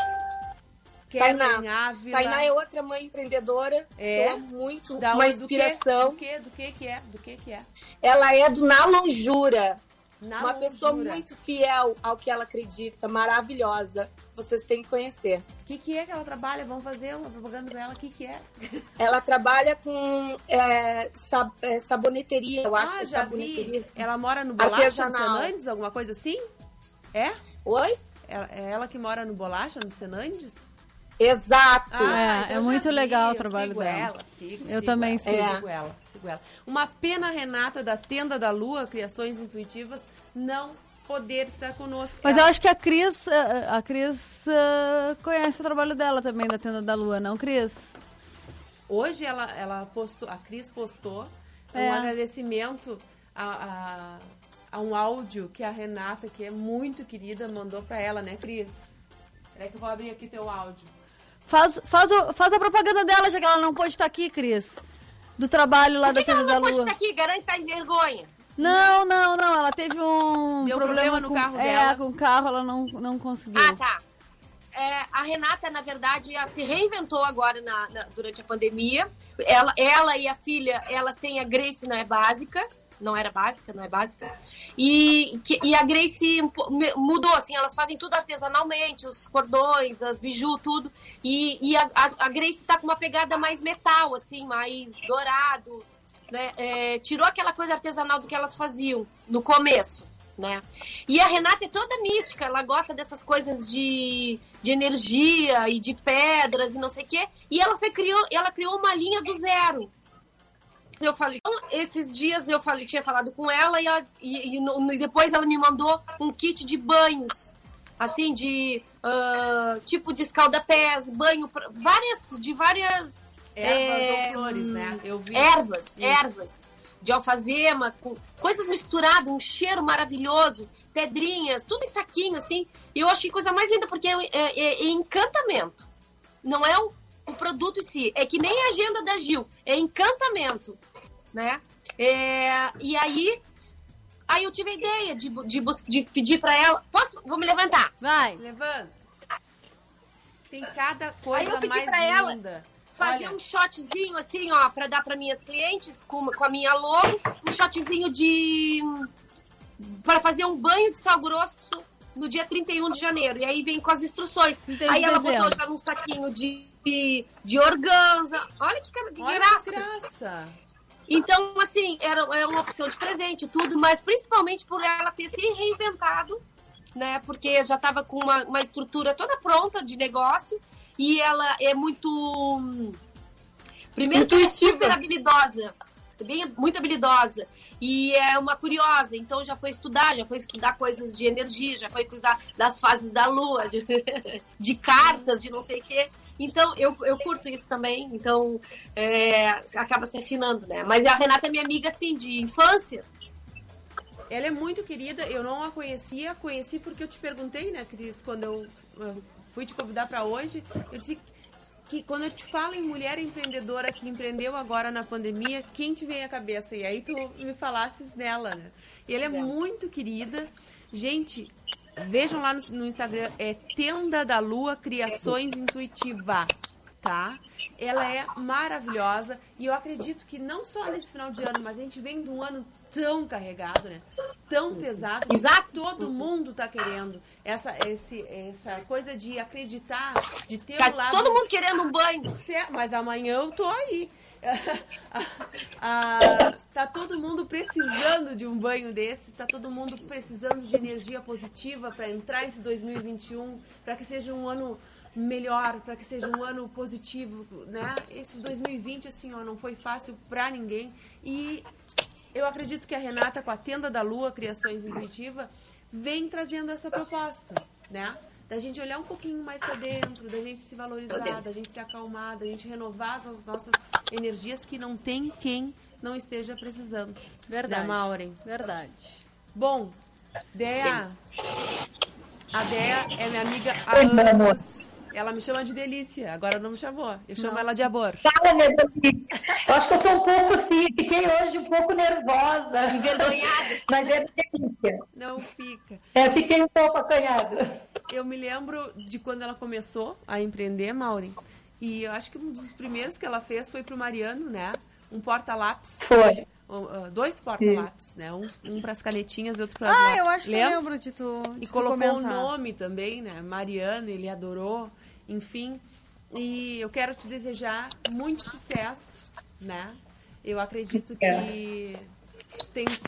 Tainá. Ávila. Tainá é outra mãe empreendedora. É. muito da uma inspiração. Do que? Do que que é? Do que que é? Ela é do Na Lonjura. Na uma pessoa muito fiel ao que ela acredita, maravilhosa. Vocês têm que conhecer. O que, que é que ela trabalha? Vamos fazer uma propaganda pra ela. O que, que é? Ela trabalha com é, sab, é, saboneteria, eu acho ah, que é já saboneteria. Vi. Ela mora no Bolacha no Senandes, alguma coisa assim? É? Oi? É, é ela que mora no Bolacha, no Senandes? Exato. Ah, é, então é muito legal o trabalho sigo dela. Ela, sigo, eu sigo também ela, sigo. sigo ela, sigo ela. Uma pena, Renata, da Tenda da Lua, Criações Intuitivas, não poder estar conosco. Mas eu acho que a Cris, a Cris uh, conhece o trabalho dela também, da Tenda da Lua, não, Cris? Hoje ela, ela postou, a Cris postou é. um agradecimento a, a, a, um áudio que a Renata, que é muito querida, mandou para ela, né, Cris? Peraí que eu vou abrir aqui teu áudio. Faz, faz, o, faz a propaganda dela, já que ela não pode estar aqui, Cris. Do trabalho lá Por que da Tenda da Lua. Que ela não pode estar aqui? Garante que tá em vergonha. Não, não, não. Ela teve um Deu problema no com, carro é, dela. com o carro, ela não, não conseguiu. Ah, tá. É, a Renata, na verdade, ela se reinventou agora na- na- durante a pandemia. Ela, ela e a filha, elas têm a Grace, não é básica. Não era básica, não é básica. E, que- e a Grace mudou, assim, elas fazem tudo artesanalmente, os cordões, as biju, tudo. E, e a, a, a Grace tá com uma pegada mais metal, assim, mais dourado. Né? É, tirou aquela coisa artesanal do que elas faziam no começo né? E a Renata é toda mística, ela gosta dessas coisas de, de energia e de pedras e não sei o quê. E ela foi, criou, ela criou uma linha do zero. Eu falei, então, esses dias eu falei, tinha falado com ela e, ela- e- e e depois ela me mandou um kit de banhos, assim, de ah, tipo de escalda-pés, banho, várias, de várias Ervas é, ou flores, né? Eu vi. Ervas, Isso. ervas de alfazema, com coisas misturadas, um cheiro maravilhoso, pedrinhas, tudo em saquinho, assim. E eu achei coisa mais linda, porque é, é- é encantamento. Não é o, o produto em si. É que nem a agenda da Gil. É encantamento, né? É, e aí, aí eu tive a ideia de, de, de pedir pra ela... Posso? Vou me levantar. Vai. Levanta. Tem cada Aí coisa eu pedi mais pra ela linda. fazer Olha. um shotzinho assim, ó, pra dar pra minhas clientes com, com a minha logo, um shotzinho de para fazer um banho de sal grosso no dia 31 de janeiro. E aí vem com as instruções. Entendi, aí ela dezembro. botou já num saquinho de de, de organza. Olha que, cara- que Olha graça. que graça. Então, assim, era, é uma opção de presente tudo, mas principalmente por ela ter se reinventado, né? Porque já estava com uma, uma estrutura toda pronta de negócio e ela é muito. Primeiro, é Intuitiva. super habilidosa, bem, muito habilidosa. E é uma curiosa, então já foi estudar, já foi estudar coisas de energia, já foi cuidar das fases da lua, de, de cartas, de não sei o quê. Então, eu, eu curto isso também, então é, acaba se afinando, né? Mas a Renata é minha amiga, assim, de infância. Ela é muito querida, eu não a conhecia, conheci porque eu te perguntei, né, Cris, quando eu fui te convidar para hoje, eu disse que quando eu te falo em mulher empreendedora que empreendeu agora na pandemia, quem te vem à cabeça? E aí tu me falasses nela, né? E ela é muito querida. Gente, vejam lá no, no Instagram, é Tenda da Lua Criações Intuitiva, tá? Ela é maravilhosa e eu acredito que não só nesse final de ano, mas a gente vem de um ano tão carregado, né? Tão pesado. Exato. Todo mundo tá querendo essa, esse, essa coisa de acreditar, de ter Tá um lado... todo mundo querendo um banho. Mas amanhã eu tô aí. Ah, tá todo mundo precisando de um banho desse, tá todo mundo precisando de energia positiva para entrar esse 2021, para que seja um ano melhor, para que seja um ano positivo, né? Esse 2020 assim, ó, não foi fácil para ninguém e eu acredito que a Renata com a Tenda da Lua, Criações Intuitiva, vem trazendo essa proposta, né? Da gente olhar um pouquinho mais para dentro, da gente se valorizar, da gente se acalmar, da gente renovar as nossas energias que não tem quem não esteja precisando. Verdade. Né, Maureen? Verdade. Bom, Dea, a Dea é minha amiga há Oi, meu amor. anos. Ela me chama de delícia, agora não me chamou. Eu chamo ela de amor. Fala, minha delícia. Eu acho que eu tô um pouco assim, fiquei hoje um pouco nervosa. Envergonhada. Mas é delícia. Não fica. É, fiquei um pouco acanhada. Eu me lembro de quando ela começou a empreender, Maureen. E eu acho que um dos primeiros que ela fez foi pro Mariano, né? Um porta-lápis. Foi. Uh, dois porta-lápis, né? Um, um para as canetinhas e outro para Ah, eu acho que eu lembro de tu. De E tu colocou o comentar. nome também, né? Mariano, ele adorou. Enfim. E eu quero te desejar muito sucesso, né? Eu acredito que tu tens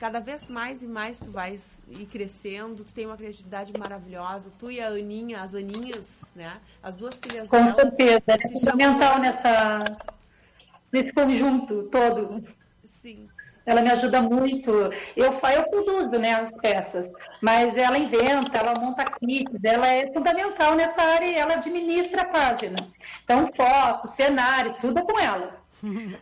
cada vez mais e mais tu vais ir crescendo, tu tem uma criatividade maravilhosa, tu e a Aninha, as Aninhas, né? As duas filhas Com dela. certeza. É chamam fundamental Ana- nessa, nesse conjunto todo. Sim. Ela me ajuda muito. Eu, eu produzo né, as peças, mas ela inventa, ela monta kits, ela é fundamental nessa área e ela administra a página. Então, fotos, cenários, tudo é com ela.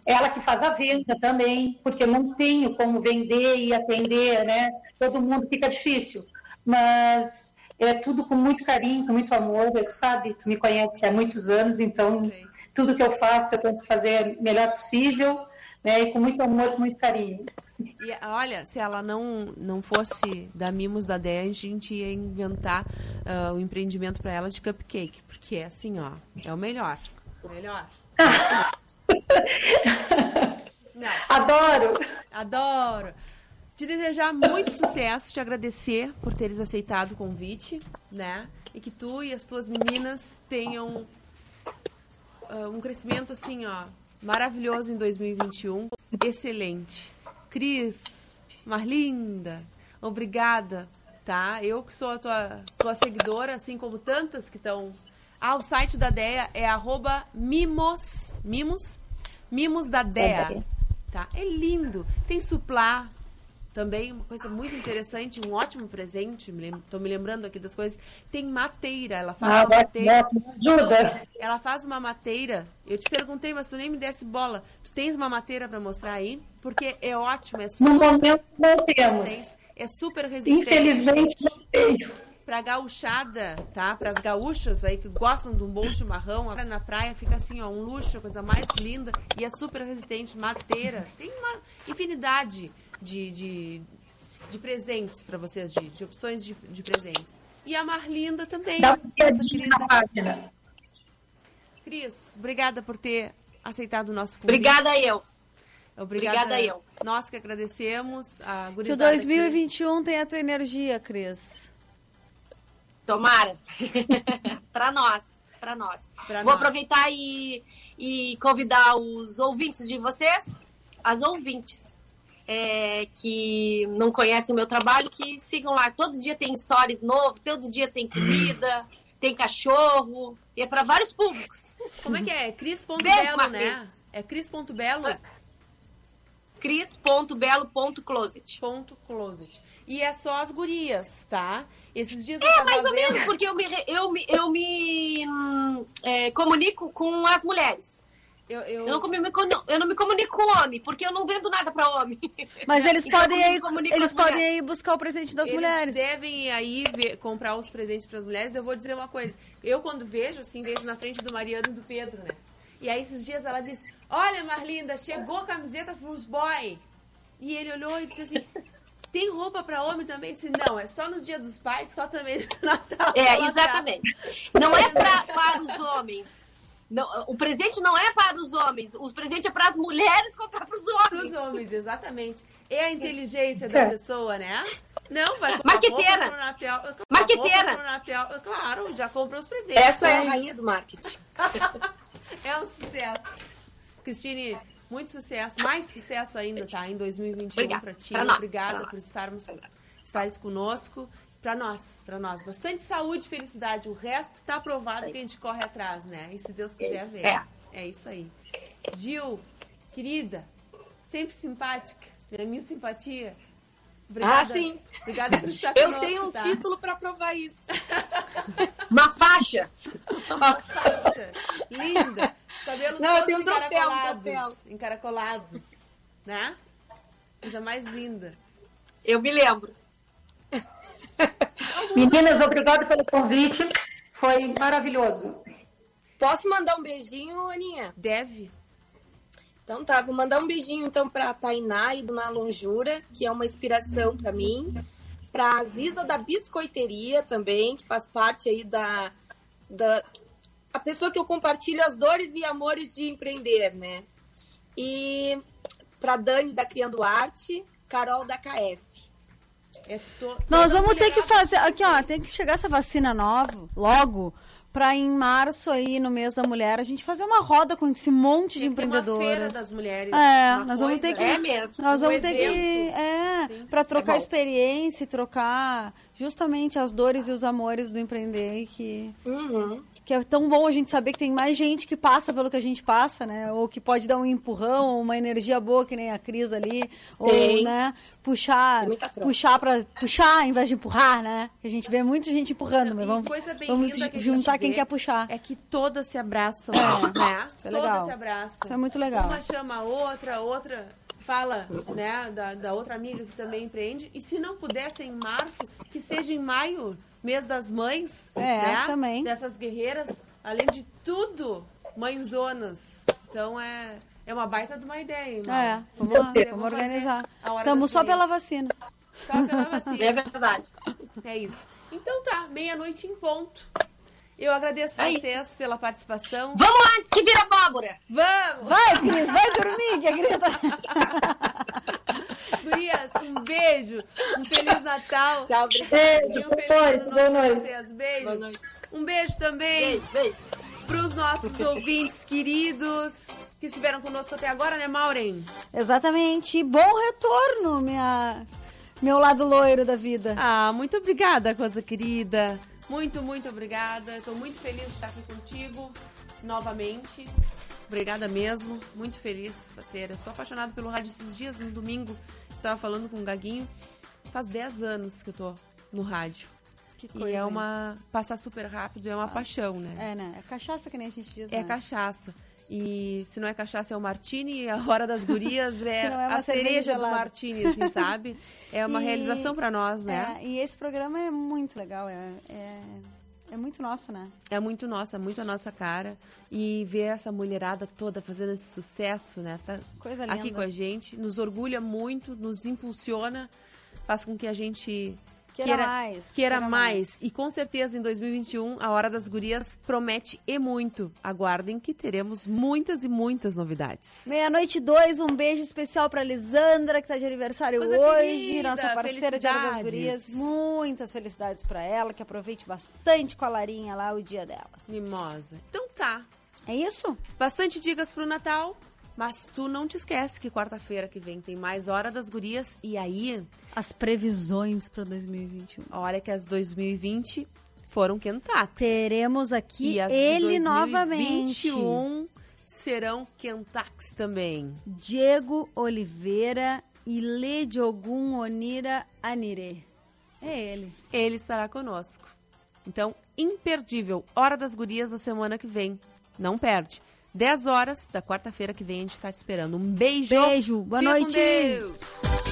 Ela que faz a venda também, porque eu não tenho como vender e atender, né? Todo mundo fica difícil. Mas é tudo com muito carinho, com muito amor. Eu, sabe, tu me conhece há muitos anos, então Sei. tudo que eu faço eu tento fazer o melhor possível, né? E com muito amor, com muito carinho. E olha, se ela não, não fosse da Mimos da Dé, a gente ia inventar uh, o empreendimento para ela de cupcake. Porque é assim, ó, é o melhor. O melhor. não. Adoro! Adoro! Te desejar muito sucesso, te agradecer por teres aceitado o convite, né? E que tu e as tuas meninas tenham uh, um crescimento assim, ó, maravilhoso em 2021. Excelente. Cris, Marlinda, obrigada, tá? Eu que sou a tua, tua seguidora, assim como tantas que estão. Ah, o site da DEA é arroba mimos, mimos, mimos da DEA, tá? É lindo. Tem suplá, também uma coisa muito interessante, um ótimo presente, estou me lembrando aqui das coisas. Tem mateira, ela faz ah, uma mateira. ajuda. Ela faz uma mateira. Eu te perguntei, mas tu nem me desse bola. Tu tens uma mateira para mostrar aí? Porque é ótimo, é super. No momento não temos. É super resistente. Infelizmente não tenho. Pra gauchada, tá? Para as gaúchas aí que gostam de um bom chimarrão, na praia fica assim, ó, um luxo, a coisa mais linda e é super resistente, mateira. Tem uma infinidade de, de, de presentes para vocês, de, de opções de, de, presentes. E a Marlinda também. Dá uma página. Cris, obrigada por ter aceitado o nosso convite. Obrigada eu. Obrigada, obrigada eu. Nós que agradecemos. A que o 2021 tenha a tua energia, Cris. Tomara. para nós. Para nós. Pra Vou nós. aproveitar e, e convidar os ouvintes de vocês, as ouvintes, é, que não conhecem o meu trabalho, que sigam lá. Todo dia tem stories novo, todo dia tem comida, tem cachorro, e é para vários públicos. Como é que é? Cris.belo, né? É Cris.belo? Cris.belo.closet. Ponto closet. E é só as gurias, tá? Esses dias É, mais ou vendo... menos, porque eu me, eu me, eu me hum, é, comunico com as mulheres. Eu, eu... Eu, não me, eu não me comunico com homem, porque eu não vendo nada para homem. Mas eles então, podem aí, eles podem ir buscar o presente das eles mulheres. devem ir aí ver, comprar os presentes para as mulheres. Eu vou dizer uma coisa. Eu, quando vejo, assim, vejo na frente do Mariano e do Pedro, né? E aí, esses dias, ela disse, olha, Marlinda, chegou a camiseta pros boy. E ele olhou e disse assim... Tem roupa para homem também? Disse, não, é só nos dias dos pais, só também no Natal. É, exatamente. Não é pra, para os homens não, o presente não é para os homens, o presente é para as mulheres comprar para os homens. Para os homens, exatamente. É a inteligência da pessoa, né? Não, vai comprar Marqueteira. Roupa Natal. Marqueteira. Natal. Claro, já comprou os presentes. Essa é a rainha do marketing. é um sucesso. Cristine, muito sucesso. Mais sucesso ainda, tá? Em 2021 para ti. Pra Obrigada por estarmos, estares conosco para nós, para nós. Bastante saúde e felicidade. O resto está aprovado que a gente corre atrás, né? E se Deus quiser isso, ver. É. é isso aí. Gil, querida, sempre simpática, minha, minha simpatia. Obrigada, ah, sim. Obrigada por estar Eu conosco, tenho um tá? título para provar isso. Uma faixa. Uma faixa. Linda. Cabelos Não, eu tenho um troféu, encaracolados. um troféu. Encaracolados. Né? Coisa mais linda. Eu me lembro. Meninas, obrigado pelo convite. Foi maravilhoso. Posso mandar um beijinho, Aninha? Deve. Então tá, vou mandar um beijinho então pra Tainá e Dona Lonjura, que é uma inspiração para mim. Pra Ziza da Biscoiteria também, que faz parte aí da, da. A pessoa que eu compartilho as dores e amores de empreender, né? E pra Dani da Criando Arte, Carol da KF. É to... Nós vamos ter que fazer. Aqui, ó, tem que chegar essa vacina nova, logo, para em março aí, no mês da mulher, a gente fazer uma roda com esse monte de empreendedoras. Uma feira das mulheres. É, nós vamos ter que. É mesmo. Nós um vamos ter evento. que. É, para trocar é experiência e trocar justamente as dores e os amores do empreender que. Uhum que é tão bom a gente saber que tem mais gente que passa pelo que a gente passa, né? Ou que pode dar um empurrão, ou uma energia boa, que nem a Cris ali. Tem. Ou, né, puxar, puxar para puxar em vez de empurrar, né? Que a gente vê muita gente empurrando, mas vamos, vamos que juntar quem quer puxar. É que todas se abraçam, é. né? Isso é legal. Todas se abraçam. Isso é muito legal. Uma chama a outra, outra fala né, da, da outra amiga que também empreende. E se não puder ser em março, que seja em maio, mês das mães, é, né? também. Dessas guerreiras, além de tudo, mãezonas. Então é, É uma baita de uma ideia, hein? É, vamos lá, vamos organizar. Estamos só pela vacina. Só pela vacina. É verdade. É isso. Então tá, meia-noite em ponto. Eu agradeço Aí. vocês pela participação. Vamos lá, que vira abóbora! Vamos! Vai, Cris, vai dormir, que grita. Gurias, um beijo. Um Feliz Natal. Tchau, obrigada. Beijo, E um boa feliz novo boa pra noite. vocês. Beijo. Boa noite. Um beijo também Beijo, beijo. para os nossos ouvintes queridos que estiveram conosco até agora, né, Maureen? Exatamente. E bom retorno, minha, meu lado loiro da vida. Ah, muito obrigada, coisa querida. Muito, muito obrigada. Estou muito feliz de estar aqui contigo novamente. Obrigada mesmo. Muito feliz, parceira. Sou apaixonada pelo rádio esses dias, no domingo. Eu tava falando com o Gaguinho. Faz 10 anos que eu tô no rádio. Que E coisa, é hein? uma. Passar super rápido é uma paixão, né? É, né? É cachaça que nem a gente diz, É né? cachaça. E se não é cachaça, é o martini. E a hora das gurias é, é a cereja do gelada. martini, assim, sabe? É uma E- realização pra nós, né? É, e esse programa é muito legal. É, é, é muito nosso, né? É muito nossa, é muito a nossa cara. E ver essa mulherada toda fazendo esse sucesso, né? Tá Coisa aqui linda. com a gente. Nos orgulha muito, nos impulsiona, faz com que a gente Queira mais, Queira, queira mais. E com certeza em 2021, a Hora das Gurias promete e muito. Aguardem que teremos muitas e muitas novidades. Meia-noite dois, um beijo especial pra Lisandra, que tá de aniversário Coisa hoje, querida, nossa parceira de Hora das. Gurias. Muitas felicidades pra ela, que aproveite bastante com a Larinha lá o dia dela. Mimosa. Então tá. É isso? Bastante dicas pro Natal. Mas tu não te esquece que quarta-feira que vem tem mais Hora das Gurias. E aí, As previsões pra 2021. olha que as 2020 foram quentax. Teremos aqui E as ele novamente. 2021 serão quentax também. Diego Oliveira e Lê Diogun Onira Anire. É ele. Ele estará conosco. Então, imperdível. Hora das Gurias da semana que vem. Não perde. 10 horas da quarta-feira que vem a gente está te esperando. Um beijo. Beijo. Boa Fica noite.